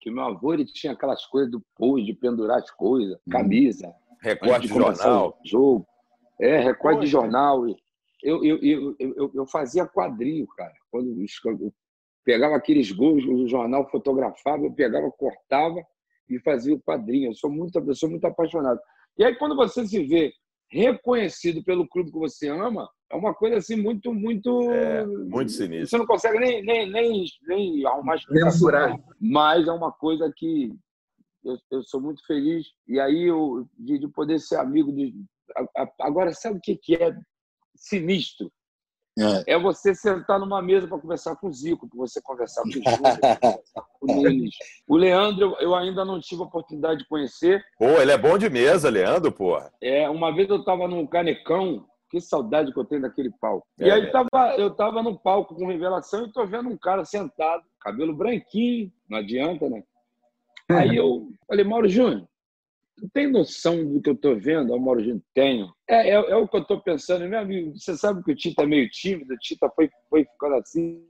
Speaker 1: Que meu avô ele tinha aquelas coisas do pôs de pendurar as coisas, camisa,
Speaker 10: Recorte
Speaker 1: antes de
Speaker 10: jornal.
Speaker 1: Jogo. É, recorte de jornal. E Eu, eu, eu, eu, eu fazia quadrinho, cara. Quando eu pegava aqueles gols, o jornal fotografava, eu pegava, cortava e fazia o quadrinho. Eu sou muito, eu sou muito apaixonado. E aí, quando você se vê reconhecido pelo clube que você ama, é uma coisa assim muito, muito.
Speaker 10: É, muito sinistro.
Speaker 1: Você não consegue nem, nem, nem, nem arrumar explicação.
Speaker 11: Mensurar.
Speaker 1: Mas é uma coisa que eu, eu sou muito feliz. E aí, eu, de, de poder ser amigo de. a- a- Agora, sabe o que, que é sinistro? É. você sentar numa mesa para conversar com o Zico, para você conversar com o conversar com o Nunes. O Leandro, eu- eu ainda não tive a oportunidade de conhecer.
Speaker 10: Pô, ele é bom de mesa, Leandro, porra.
Speaker 1: É, uma vez eu estava num canecão, que saudade que eu tenho daquele palco.
Speaker 10: É,
Speaker 1: e aí
Speaker 10: é.
Speaker 1: tava, eu estava no palco com revelação e estou vendo um cara sentado, cabelo branquinho, não adianta, né? Aí eu falei, Mauro Júnior, tu tem noção do que eu estou vendo? Ó, Mauro Júnior, tenho. É, é, é o que eu estou pensando. Meu amigo, você sabe que o Tita é meio tímido, o Tita foi, foi ficando assim.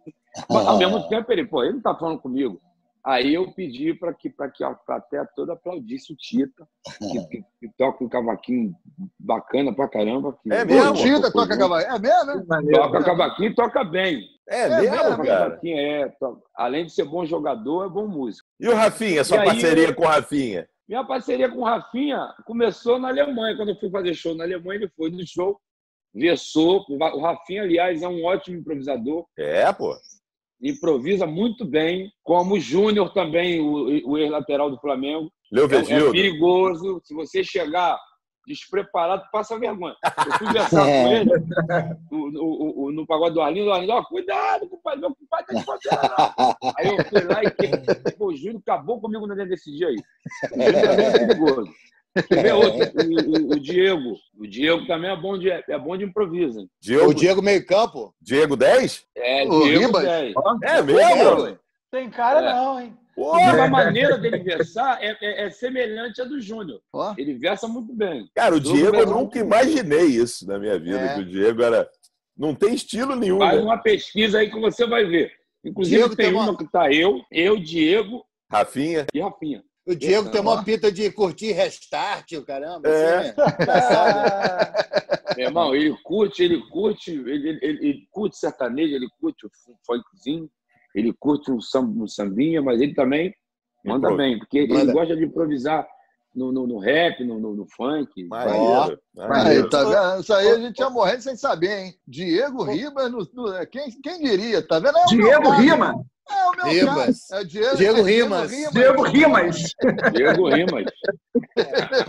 Speaker 1: Mas, ao mesmo tempo, ele, pô, ele não está falando comigo. Aí eu pedi para que, pra que a plateia toda aplaudisse o Tita, que, que, que toca um cavaquinho bacana pra caramba. Que
Speaker 10: É mesmo?
Speaker 8: O Tita toca cavaquinho. É mesmo, né?
Speaker 1: Toca cavaquinho e toca bem.
Speaker 10: É,
Speaker 8: É
Speaker 10: mesmo,
Speaker 8: mesmo,
Speaker 10: cara.
Speaker 1: é, to- Além de ser bom jogador, é bom músico.
Speaker 10: E o Rafinha, sua
Speaker 1: E aí,
Speaker 10: parceria
Speaker 1: eu-
Speaker 10: com o Rafinha?
Speaker 1: Minha parceria com o Rafinha começou na Alemanha. Quando eu fui fazer show na Alemanha, ele foi no show, versou. O Rafinha, aliás, é um ótimo improvisador.
Speaker 10: É, pô.
Speaker 1: Improvisa muito bem, como o Júnior também, o, o ex-lateral do Flamengo.
Speaker 10: Leo
Speaker 1: É, é perigoso. Se você chegar despreparado, passa vergonha. Eu fui conversar com ele o- o- o- no pagode do Arlindo. O Arlindo, ó, cuidado, compadre, meu compadre tá de bobeira, não. Aí eu fui lá e que, pô, o Júnior acabou comigo dentro desse dia aí. O é muito perigoso. Quer ver outro? O, o- o Diego. O Diego também é bom de, é bom de improviso.
Speaker 10: Diego,
Speaker 9: O Diego meio campo?
Speaker 10: Diego 10?
Speaker 1: É,
Speaker 9: O
Speaker 1: Diego
Speaker 9: Ribas?
Speaker 1: 10.
Speaker 10: É mesmo?
Speaker 4: Tem cara
Speaker 1: É.
Speaker 4: não, hein?
Speaker 1: Inclusive, a maneira dele versar é, é- é semelhante à do Júnior.
Speaker 9: Ó.
Speaker 1: Ele versa muito bem.
Speaker 10: Cara, o Diego, eu
Speaker 1: é
Speaker 10: nunca imaginei isso na minha vida,
Speaker 9: É.
Speaker 10: que o Diego era. Não tem estilo nenhum.
Speaker 1: Faz
Speaker 10: né?
Speaker 1: uma pesquisa aí que você vai ver. Inclusive,
Speaker 9: Diego
Speaker 1: tem
Speaker 9: tem uma-
Speaker 1: uma que tá eu, eu, Diego
Speaker 10: Rafinha.
Speaker 1: e Rafinha.
Speaker 9: O Diego tem uma
Speaker 1: ó.
Speaker 9: pinta de curtir restart, o caramba.
Speaker 10: É.
Speaker 9: assim,
Speaker 1: Meu irmão, ele curte, ele curte, ele, ele, ele- ele curte sertanejo, ele curte o funkzinho, ele curte um, samba, um sambinha, mas ele também manda
Speaker 10: Impro-
Speaker 1: bem, porque ele gosta de improvisar no, no, no rap, no, no, no funk.
Speaker 10: Maneiro.
Speaker 8: Tá vendo? Isso aí a gente ia morrendo sem saber, hein? Diego Ribas, no, no- quem, quem diria? Tá vendo? É
Speaker 11: Diego. Rima.
Speaker 8: É o meu
Speaker 9: Ribas.
Speaker 8: caso. É Diego,
Speaker 9: Diego
Speaker 8: é
Speaker 9: Rimas.
Speaker 11: Diego Rimas.
Speaker 1: Diego Rimas.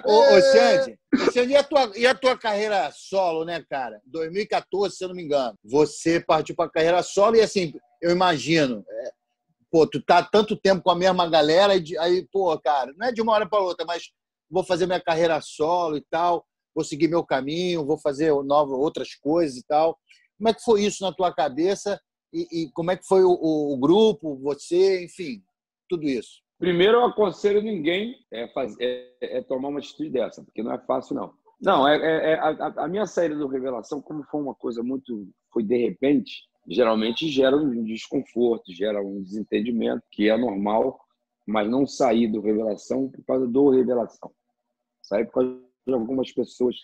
Speaker 9: Ô, ô Xande, ô, Xande, e, a tua, e a tua carreira solo, né, cara? 2014, se eu não me engano. Você partiu pra carreira solo e, assim, eu imagino, é, pô, tu tá tanto tempo com a mesma galera aí, pô, cara, não é de uma hora para outra, mas vou fazer minha carreira solo e tal, vou seguir meu caminho, vou fazer nova, outras coisas e tal. Como é que foi isso na tua cabeça e, e como é que foi o, o- o grupo, você, enfim, tudo isso?
Speaker 1: Primeiro, eu aconselho ninguém é, faz- é- é tomar uma atitude dessa, porque não é fácil, não. Não, é, é- é- a, a minha saída do Revelação, como foi uma coisa muito. foi de repente, geralmente gera um desconforto, gera um desentendimento, que é normal, mas não sair do Revelação por causa do Revelação. Saí por causa de algumas pessoas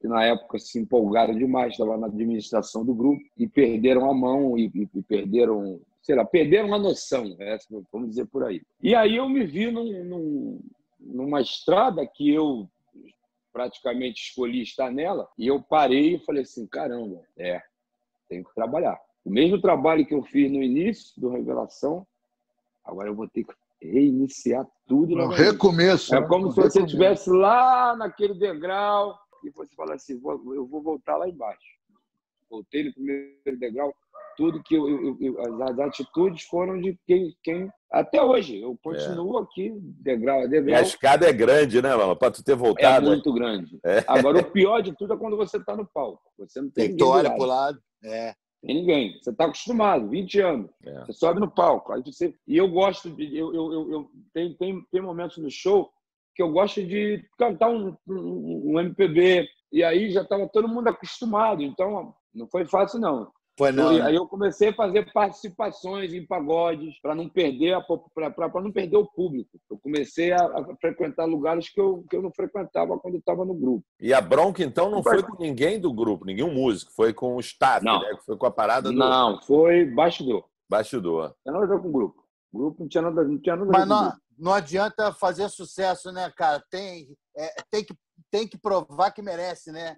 Speaker 1: que na época se empolgaram demais, estavam na administração do grupo e perderam a mão e, e- e perderam, sei lá, perderam a noção, é, vamos dizer por aí. E aí eu me vi num- num- numa estrada que eu praticamente escolhi estar nela e eu parei e falei assim, caramba, é, tenho que trabalhar. O mesmo trabalho que eu fiz no início do Revelação, agora eu vou ter que reiniciar tudo
Speaker 8: Um recomeço.
Speaker 1: É
Speaker 8: né?
Speaker 1: como
Speaker 8: Um
Speaker 1: se você estivesse lá naquele degrau e você fala assim, "Vou- eu vou voltar lá embaixo. Voltei no primeiro degrau, tudo que eu, eu- eu- as, as atitudes foram de quem, quem até hoje eu continuo aqui degrau a
Speaker 10: E a
Speaker 1: degrau.
Speaker 10: escada é grande, né, Lama? Pra tu ter
Speaker 1: É
Speaker 10: voltado.
Speaker 1: muito grande.
Speaker 10: É.
Speaker 1: Agora, o pior de tudo é quando você está no palco. Você não tem,
Speaker 9: Tem que
Speaker 1: ninguém do
Speaker 9: olha
Speaker 1: lado.
Speaker 9: pro lado. É.
Speaker 1: Tem ninguém. Você está acostumado, 20 anos.
Speaker 10: É.
Speaker 1: Você sobe no palco. Aí você... E eu gosto de. Eu, eu, eu, eu- tem, tem, tem momentos no show que eu gosto de cantar um, um, um MPB. E aí já estava todo mundo acostumado. Então, não foi fácil, não.
Speaker 9: Foi não.
Speaker 1: Aí eu comecei a fazer participações em pagodes para não perder a para não perder o público. Eu comecei a, a frequentar lugares que eu, que eu não frequentava quando estava no grupo.
Speaker 10: E a bronca, então, não foi com ninguém do grupo, nenhum músico. Foi com o staff,
Speaker 1: Não.
Speaker 10: né? Foi com a parada do
Speaker 1: Não, foi bastidor.
Speaker 10: bastidor.
Speaker 1: Não nada a ver com o grupo. O grupo não tinha nada, não tinha nada a ver
Speaker 9: Mas não, não adianta fazer sucesso, né, cara? Tem, é, tem, que, tem que provar que merece, né?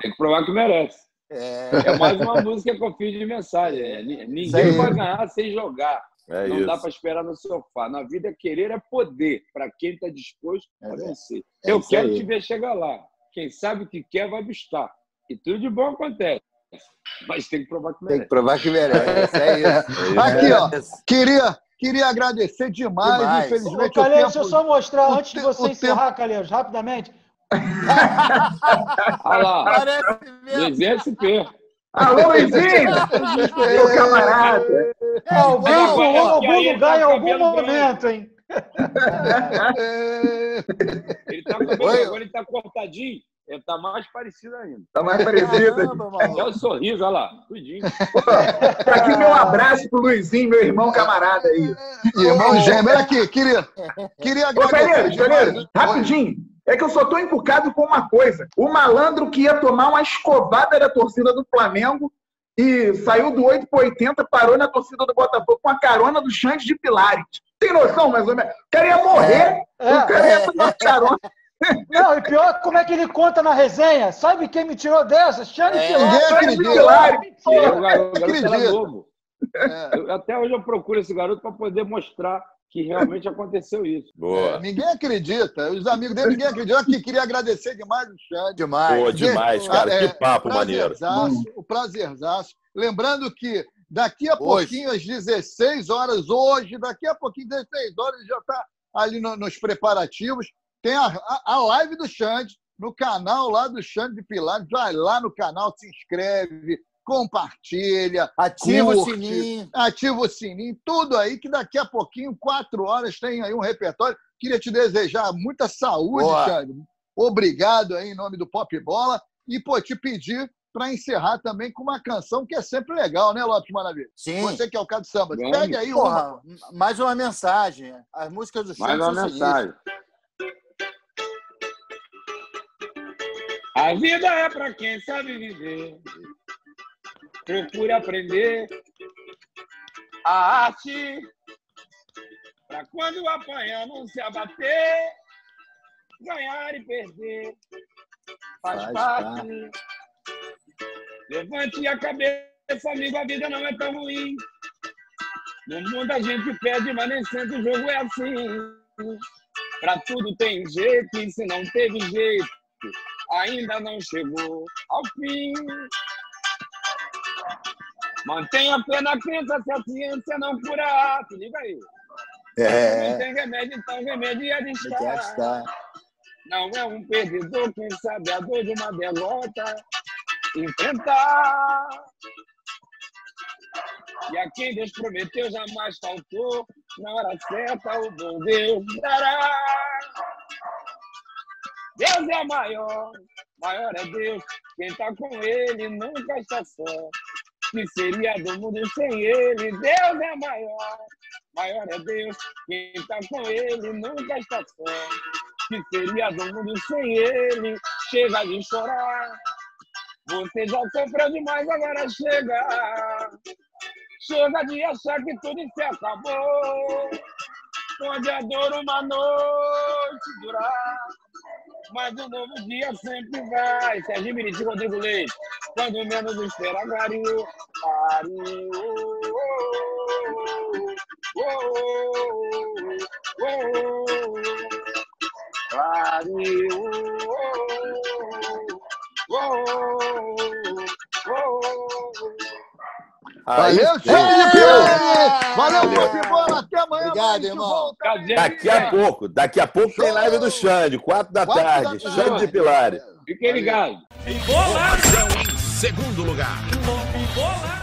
Speaker 1: Tem que provar que merece.
Speaker 9: É,
Speaker 1: É mais uma música que eu fiz de mensagem. É, Ninguém
Speaker 9: aí.
Speaker 1: vai ganhar sem jogar.
Speaker 10: É
Speaker 1: não
Speaker 10: isso.
Speaker 1: dá para esperar no sofá. Na vida, querer é poder. Para quem está disposto a
Speaker 9: É,
Speaker 1: vencer.
Speaker 9: é
Speaker 1: eu quero
Speaker 9: aí.
Speaker 1: te ver chegar lá. Quem sabe o que quer vai buscar. E tudo de bom acontece. Mas tem que provar que
Speaker 9: tem
Speaker 1: merece.
Speaker 9: que provar que merece. É isso.
Speaker 8: Aqui, ó. Queria, queria agradecer demais.
Speaker 9: Demais.
Speaker 4: Ô,
Speaker 8: Infelizmente, o
Speaker 4: Calheiros,
Speaker 8: tempo...
Speaker 4: deixa eu só mostrar, antes de você encerrar, Calheiros, rapidamente.
Speaker 1: Olha lá,
Speaker 9: Parece mesmo.
Speaker 1: Luiz SP.
Speaker 11: Alô, Luizinho! Meu camarada!
Speaker 4: Alguém
Speaker 1: Olha,
Speaker 4: pulou em
Speaker 1: olha,
Speaker 4: algum lugar em
Speaker 1: tá
Speaker 4: algum momento, hein?
Speaker 1: Ele tá com cabelo, agora ele tá cortadinho. Ele tá mais parecido ainda.
Speaker 11: Tá mais parecido.
Speaker 1: Até o sorriso, olha lá. Tudinho.
Speaker 11: Tá aqui meu abraço pro Luizinho, meu irmão camarada aí.
Speaker 8: Irmão gêmeo, aqui, queria, queria
Speaker 11: Ô,
Speaker 8: agradecer.
Speaker 11: Calheiros, Calheiros,
Speaker 8: demais.
Speaker 11: rapidinho. É que eu só tô encucado com uma coisa. O malandro que ia tomar uma escovada da torcida do Flamengo e saiu do 8 para 80, parou na torcida do Botafogo com a carona do Xande de Pilares. Tem noção, mais ou menos? O cara ia morrer,
Speaker 4: É.
Speaker 11: o cara ia tomar carona.
Speaker 4: Não, e pior, como é que ele conta na resenha? Sabe quem me tirou dessa? Xande
Speaker 9: É,
Speaker 4: Pilar.
Speaker 8: ninguém
Speaker 4: Xande
Speaker 8: acredita.
Speaker 4: Pilar.
Speaker 1: E eu,
Speaker 8: acredita.
Speaker 1: novo. Eu- até hoje eu procuro esse garoto para poder mostrar que realmente aconteceu isso.
Speaker 10: Boa.
Speaker 8: Ninguém acredita. Os amigos dele, ninguém acredita. Aqui, queria agradecer demais o Xande.
Speaker 9: Demais.
Speaker 10: Pô, demais, cara.
Speaker 8: É,
Speaker 10: Que papo maneiro.
Speaker 8: prazerzaço, O prazerzaço. Lembrando que daqui a
Speaker 9: Hoje.
Speaker 8: pouquinho, às 16 horas, hoje, daqui a pouquinho, 16 horas, ele já está ali no- nos preparativos tem a, a, a live do Xande, no canal lá do Xande de Pilares. Vai lá no canal, se inscreve, compartilha,
Speaker 9: Ativa o
Speaker 8: curte,
Speaker 9: sininho.
Speaker 8: Ativa o sininho, tudo aí, que daqui a pouquinho, quatro horas, tem aí um repertório. Queria te desejar muita saúde. Xande. Obrigado aí em nome do Pop Bola. E, pô, te pedir para encerrar também com uma canção que é sempre legal, né, Lopes Maravilha?
Speaker 9: Sim.
Speaker 8: Você que é o cara do samba.
Speaker 13: Vamos.
Speaker 8: Pegue aí
Speaker 9: Porra,
Speaker 8: uma.
Speaker 9: mais uma mensagem. As músicas do
Speaker 13: Mais
Speaker 9: Xande
Speaker 13: uma mensagem.
Speaker 1: A vida é para quem sabe viver. Procure aprender a arte para quando apanhar não se abater, ganhar e perder. Faz,
Speaker 9: Faz
Speaker 1: parte. Levante a cabeça, amigo, a vida não é tão ruim. No mundo a gente perde, mas nem sempre o jogo é assim. Pra tudo tem jeito, e se não teve jeito, ainda não chegou ao fim. Mantenha a fé na crença, se a ciência não cura. Se liga aí. Não
Speaker 9: É.
Speaker 1: tem remédio, então remédio é estar.
Speaker 9: estar.
Speaker 1: Não é um perdedor, quem sabe a dor de uma derrota enfrentar. E a quem Deus prometeu jamais faltou, na hora certa o bom Deus dará. Deus é maior, maior é Deus, quem está com Ele nunca está só. Que seria do mundo sem Ele? Deus é maior, maior é Deus, quem está com Ele nunca está só que seria do mundo sem ele. Chega de chorar. Você já sofreu demais, agora chega. Chega de achar que tudo se acabou. Pode a dor uma noite durar. Mas um novo dia sempre vai. Serginho Meriti, Rodrigo Leite. Quando menos espera. Oh, oh, oh.
Speaker 8: Valeu, Xande de Pilares! Valeu, Bola! Até amanhã,
Speaker 9: Obrigado, irmão.
Speaker 8: volta.
Speaker 10: Daqui a pouco, daqui a pouco tem live do Xande, quatro da
Speaker 8: Quatro da tarde.
Speaker 10: Xande de Pilares.
Speaker 1: Fiquem ligados.
Speaker 14: Posição em segundo lugar.